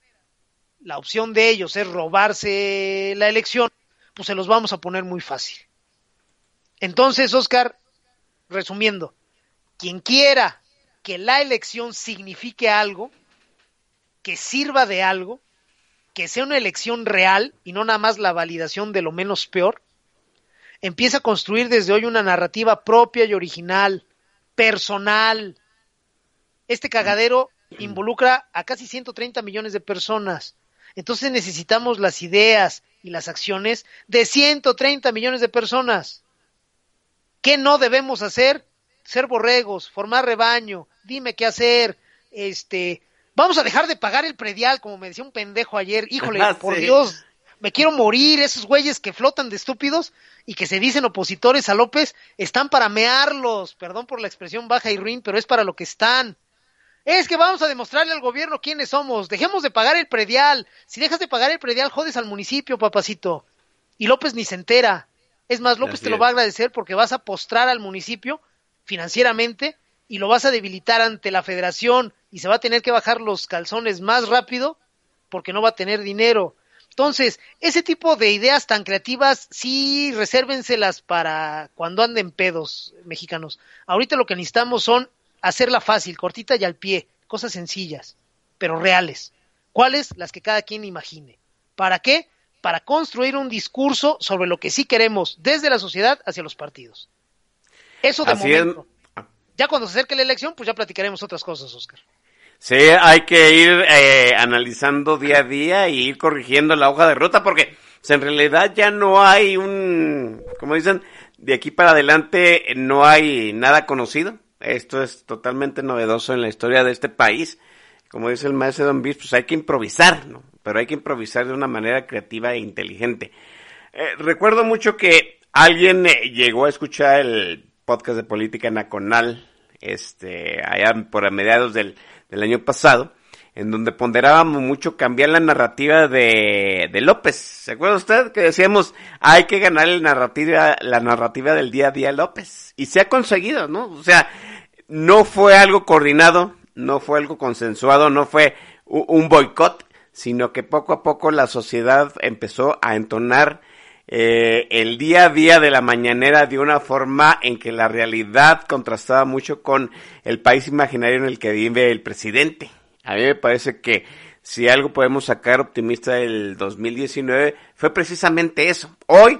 la opción de ellos es robarse la elección, pues se los vamos a poner muy fácil. Entonces, Oscar, resumiendo, quien quiera que la elección signifique algo, que sirva de algo, que sea una elección real y no nada más la validación de lo menos peor, empieza a construir desde hoy una narrativa propia y original, personal. Este cagadero involucra a casi 130 millones de personas. Entonces necesitamos las ideas y las acciones de 130 millones de personas. ¿Qué no debemos hacer? Ser borregos, formar rebaño, dime qué hacer, este, vamos a dejar de pagar el predial, como me decía un pendejo ayer, híjole, Ah, por sí. Dios, me quiero morir, esos güeyes que flotan de estúpidos y que se dicen opositores a López, están para mearlos, perdón por la expresión baja y ruin, pero es para lo que están. Es que vamos a demostrarle al gobierno quiénes somos. Dejemos de pagar el predial. Si dejas de pagar el predial, jodes al municipio, papacito. Y López ni se entera. Es más, López Así te lo va a agradecer porque vas a postrar al municipio financieramente y lo vas a debilitar ante la federación y se va a tener que bajar los calzones más rápido porque no va a tener dinero. Entonces, ese tipo de ideas tan creativas, sí, resérvenselas para cuando anden pedos mexicanos. Ahorita lo que necesitamos son hacerla fácil, cortita y al pie, cosas sencillas, pero reales. ¿Cuáles? Las que cada quien imagine. ¿Para qué? Para construir un discurso sobre lo que sí queremos desde la sociedad hacia los partidos. Eso de Así es. momento. Ya cuando se acerque la elección, pues ya platicaremos otras cosas, Oscar. Sí, hay que ir eh, analizando día a día y ir corrigiendo la hoja de ruta porque pues, en realidad ya no hay un, como dicen, de aquí para adelante no hay nada conocido. Esto es totalmente novedoso en la historia de este país. Como dice el maestro Don Bis, pues hay que improvisar, ¿no? Pero hay que improvisar de una manera creativa e inteligente. Eh, recuerdo mucho que alguien eh, llegó a escuchar el podcast de política nacional, este, allá por a mediados del, del año pasado, en donde ponderábamos mucho cambiar la narrativa de, de López. ¿Se acuerda usted? Que decíamos, hay que ganar el narrativa, la narrativa del día a día López. Y se ha conseguido, ¿no? O sea, no fue algo coordinado, no fue algo consensuado, no fue un boicot, sino que poco a poco la sociedad empezó a entonar eh, el día a día de la mañanera de una forma en que la realidad contrastaba mucho con el país imaginario en el que vive el presidente. A mí me parece que si algo podemos sacar optimista del 2019 fue precisamente eso. Hoy,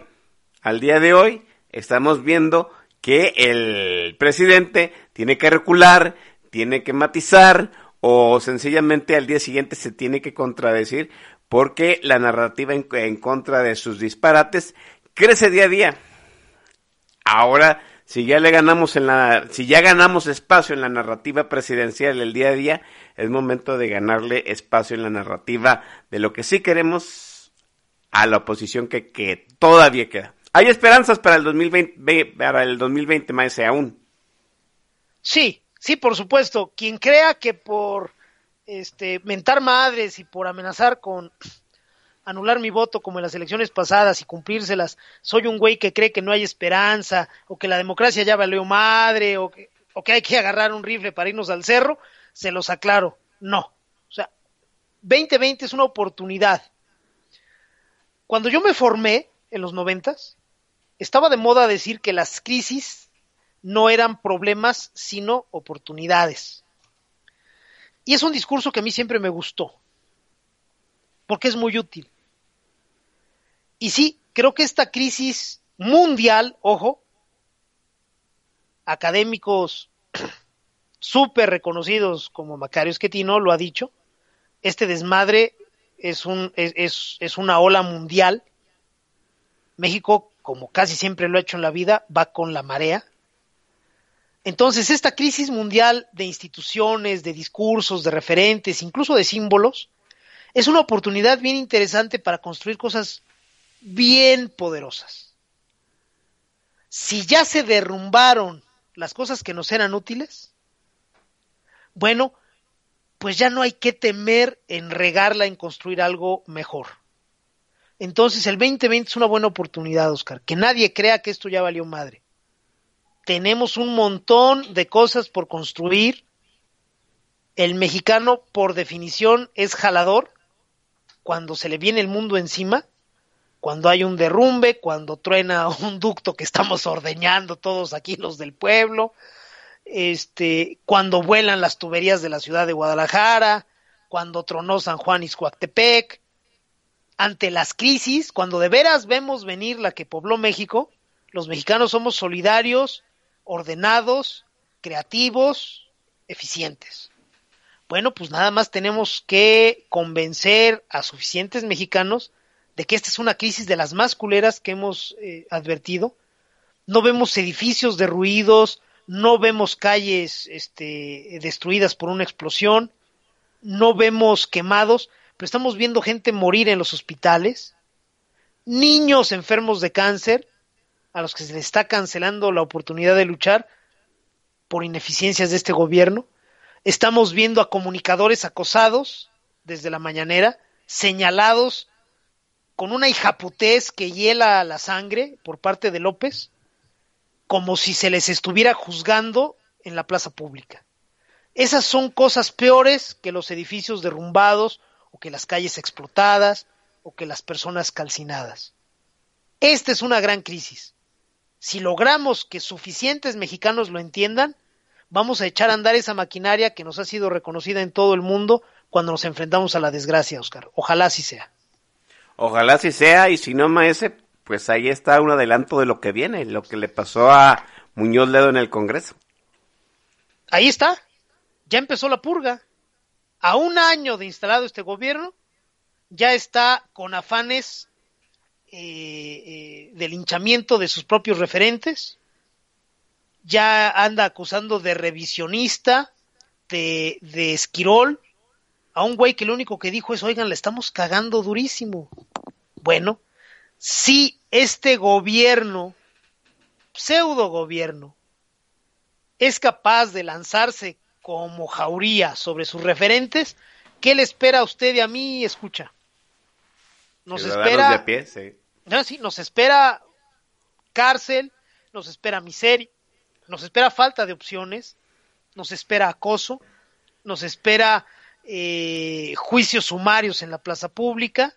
al día de hoy, estamos viendo que el presidente tiene que recular, tiene que matizar o sencillamente al día siguiente se tiene que contradecir porque la narrativa en, contra de sus disparates crece día a día. Ahora, si ya le ganamos en la, si ya ganamos espacio en la narrativa presidencial del día a día, es momento de ganarle espacio en la narrativa de lo que sí queremos a la oposición que, que todavía queda. Hay esperanzas para el 2020, para el 2020 más aún. Sí, sí, por supuesto. Quien crea que por este mentar madres y por amenazar con anular mi voto como en las elecciones pasadas y cumplírselas, soy un güey que cree que no hay esperanza o que la democracia ya valió madre o que, o que hay que agarrar un rifle para irnos al cerro, se los aclaro, no. O sea, 2020 es una oportunidad. Cuando yo me formé en los noventas, estaba de moda decir que las crisis no eran problemas, sino oportunidades. Y es un discurso que a mí siempre me gustó, porque es muy útil. Y sí, creo que esta crisis mundial, ojo, académicos súper reconocidos como Macario Esquetino lo ha dicho, este desmadre es, un, es, es una ola mundial. México como casi siempre lo ha hecho en la vida, va con la marea. Entonces, esta crisis mundial de instituciones, de discursos, de referentes, incluso de símbolos, es una oportunidad bien interesante para construir cosas bien poderosas. Si ya se derrumbaron las cosas que nos eran útiles, bueno, pues ya no hay que temer en regarla en construir algo mejor. Entonces el 2020 es una buena oportunidad, Oscar. Que nadie crea que esto ya valió madre. Tenemos un montón de cosas por construir. El mexicano, por definición, es jalador cuando se le viene el mundo encima, cuando hay un derrumbe, cuando truena un ducto que estamos ordeñando todos aquí los del pueblo, este, cuando vuelan las tuberías de la ciudad de Guadalajara, cuando tronó San Juan Izcuactepec, ante las crisis, cuando de veras vemos venir la que pobló México, los mexicanos somos solidarios, ordenados, creativos, eficientes. Bueno, pues nada más tenemos que convencer a suficientes mexicanos de que esta es una crisis de las más culeras que hemos eh, advertido. No vemos edificios derruidos, no vemos calles este, destruidas por una explosión, no vemos quemados, pero estamos viendo gente morir en los hospitales, niños enfermos de cáncer, a los que se les está cancelando la oportunidad de luchar por ineficiencias de este gobierno. Estamos viendo a comunicadores acosados desde la mañanera, señalados con una hijaputez que hiela la sangre por parte de López, como si se les estuviera juzgando en la plaza pública. Esas son cosas peores que los edificios derrumbados o que las calles explotadas, o que las personas calcinadas. Esta es una gran crisis. Si logramos que suficientes mexicanos lo entiendan, vamos a echar a andar esa maquinaria que nos ha sido reconocida en todo el mundo cuando nos enfrentamos a la desgracia, Oscar. Ojalá así sea. Ojalá así sea, y si no, maese, pues ahí está un adelanto de lo que viene, lo que le pasó a Muñoz Ledo en el Congreso. Ahí está, ya empezó la purga a un año de instalado este gobierno, ya está con afanes eh, eh, de linchamiento de sus propios referentes, ya anda acusando de revisionista, de, de esquirol, a un güey que lo único que dijo es, oigan, le estamos cagando durísimo. Bueno, si este gobierno, pseudo gobierno, es capaz de lanzarse como jauría sobre sus referentes, ¿qué le espera a usted y a mí? Escucha. Nos espera. De pie, sí. No, sí, nos espera cárcel, nos espera miseria, nos espera falta de opciones, nos espera acoso, nos espera eh, juicios sumarios en la plaza pública,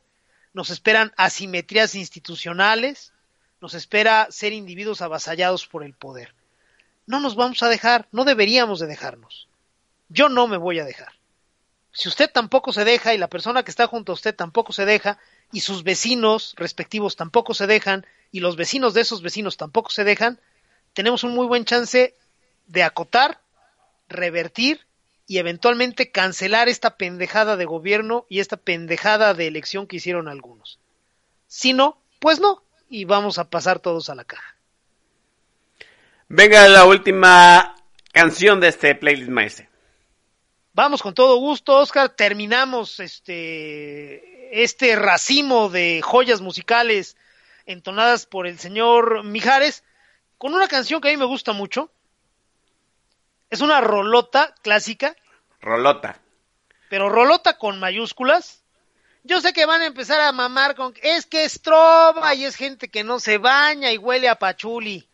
nos esperan asimetrías institucionales, nos espera ser individuos avasallados por el poder. No nos vamos a dejar, no deberíamos de dejarnos. Yo no me voy a dejar. Si usted tampoco se deja y la persona que está junto a usted tampoco se deja y sus vecinos respectivos tampoco se dejan y los vecinos de esos vecinos tampoco se dejan, tenemos un muy buen chance de acotar, revertir y eventualmente cancelar esta pendejada de gobierno y esta pendejada de elección que hicieron algunos. Si no, pues no, y vamos a pasar todos a la caja. Venga la última canción de este playlist maestro. Vamos con todo gusto, Oscar. Terminamos este, este racimo de joyas musicales entonadas por el señor Mijares con una canción que a mí me gusta mucho. Es una rolota clásica. Rolota. Pero rolota con mayúsculas. Yo sé que van a empezar a mamar con es que es trova y es gente que no se baña y huele a pachuli.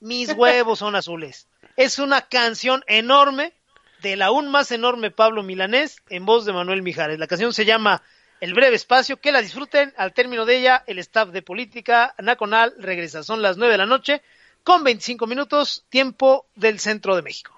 Mis huevos son azules. Es una canción enorme del aún más enorme Pablo Milanés en voz de Manuel Mijares. La canción se llama El breve espacio. Que la disfruten. Al término de ella, el staff de política nacional regresa. Son las nueve de la noche con 25 minutos, tiempo del centro de México.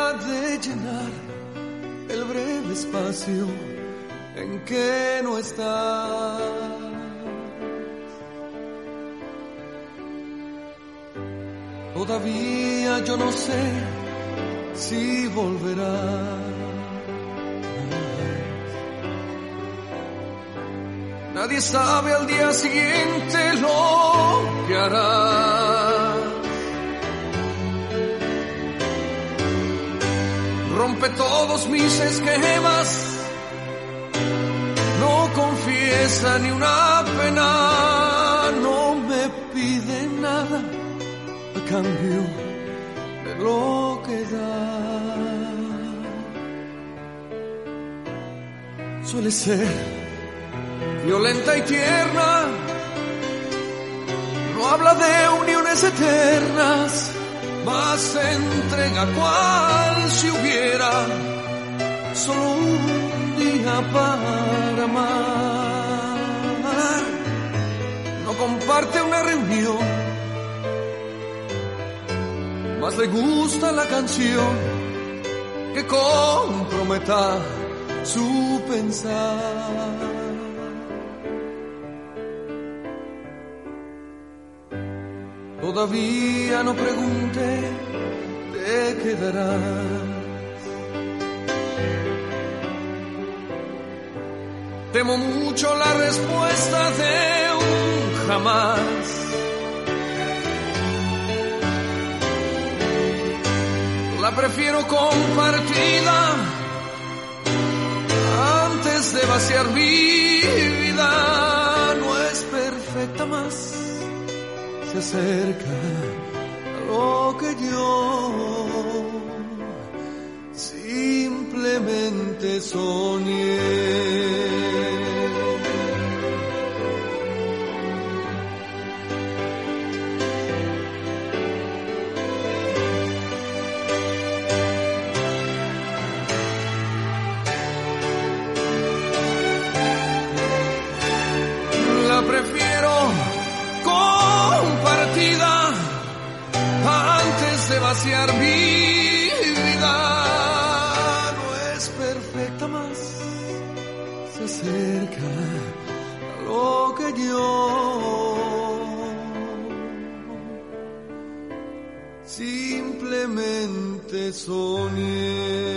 espacio en que no estás. Todavía yo no sé si volverás. Nadie sabe al día siguiente lo que harás. Rompe todos mis esquemas, no confiesa ni una pena, no me pide nada a cambio de lo que da. Suele ser violenta y tierna, no habla de uniones eternas más se entrega cual si hubiera solo un día para amar. No comparte una reunión, más le gusta la canción que comprometa su pensar. Todavía no pregunté, te quedarás. Temo mucho la respuesta de un jamás. La prefiero compartida antes de vaciar mi vida. No es perfecta más se acerca a lo que yo simplemente soñé. Vaciar mi vida. No es perfecta más, se acerca a lo que yo simplemente soñé.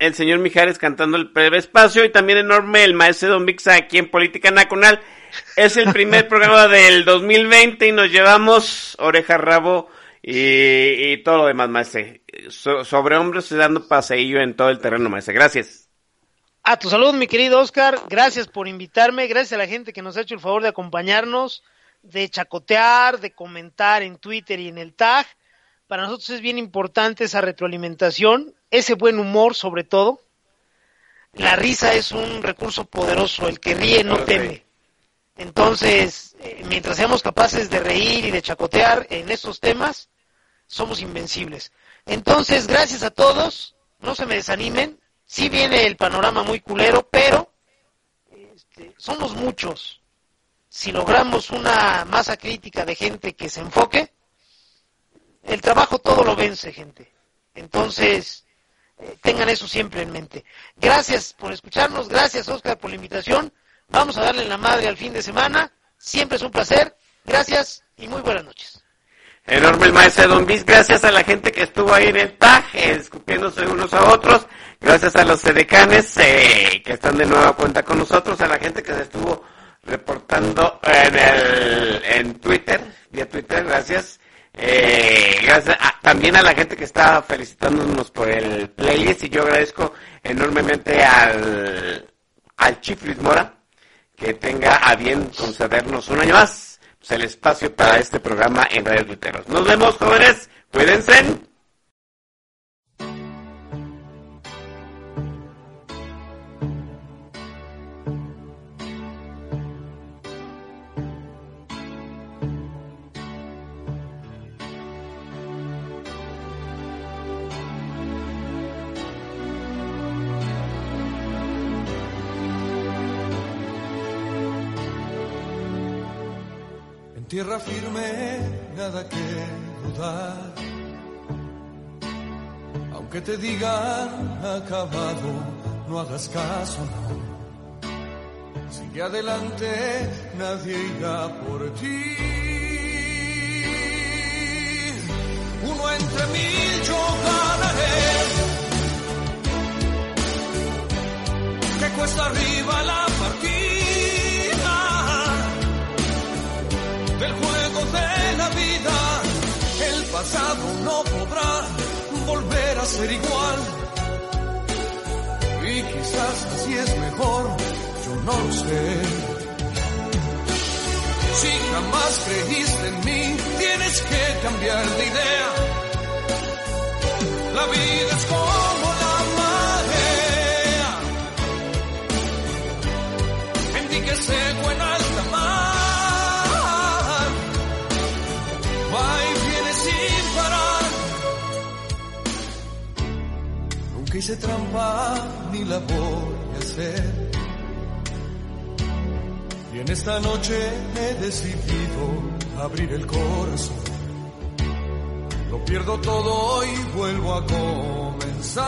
El señor Mijares cantando el breve espacio y también enorme el maestro Don Vixa aquí en Política Nacional. Es el primer programa del 2020 y nos llevamos oreja, rabo y, y todo lo demás, maestro. So- sobre hombros dando paseillo en todo el terreno, maestro. Gracias. A tu salud, mi querido Oscar. Gracias por invitarme. Gracias a la gente que nos ha hecho el favor de acompañarnos, de chacotear, de comentar en Twitter y en el tag. Para nosotros es bien importante esa retroalimentación, ese buen humor sobre todo. La risa es un recurso poderoso. El que ríe no teme. Entonces, eh, mientras seamos capaces de reír y de chacotear en estos temas, somos invencibles. Entonces, gracias a todos. No se me desanimen. Sí viene el panorama muy culero, pero este, somos muchos. Si logramos una masa crítica de gente que se enfoque, el trabajo todo lo vence, gente. Entonces, eh, tengan eso siempre en mente. Gracias por escucharnos, gracias Oscar por la invitación. Vamos a darle la madre al fin de semana. Siempre es un placer. Gracias y muy buenas noches. Enorme el maestro Don gracias a la gente que estuvo ahí en el tag, escupiéndose unos a otros, gracias a los sedecanes eh, que están de nueva cuenta con nosotros, a la gente que se estuvo reportando en el en Twitter, vía Twitter, gracias. Eh, gracias a- también a la gente que está felicitándonos por el playlist y yo agradezco enormemente al, al Chief Luis Mora que tenga a bien concedernos un año más pues, el espacio para este programa en Radio Tuiteros. Nos vemos, jóvenes. Cuídense. Firme, nada que dudar. Aunque te digan acabado, no hagas caso, no. Sigue adelante, nadie irá por ti. Uno entre mil yo ganaré. Que cuesta arriba la partida pasado no podrá volver a ser igual. Y quizás así es mejor, yo no lo sé. Si jamás creíste en mí, tienes que cambiar de idea. La vida es como la marea. En ti que seco en hice trampa ni la voy a hacer. Y en esta noche he decidido abrir el corazón. Lo pierdo todo y vuelvo a comenzar.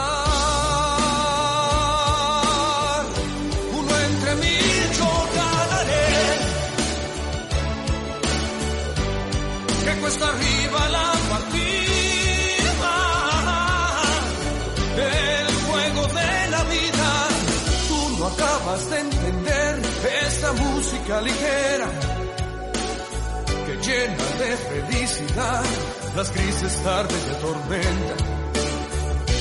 Uno entre mil yo ganaré. Que cuesta arriba la acabas de entender esta música ligera que llena de felicidad las grises tardes de tormenta.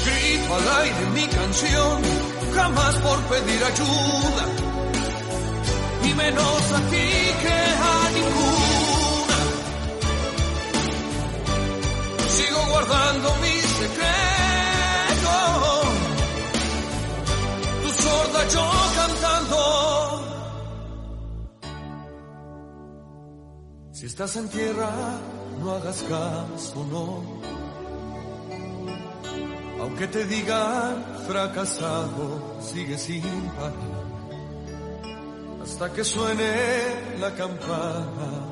Grito al aire mi canción, jamás por pedir ayuda, y menos a ti que a ninguna. Sigo guardando mi secreto, sorda yo cantando. Si estás en tierra, no hagas caso, no. Aunque te digan fracasado, sigue sin parar. Hasta que suene la campana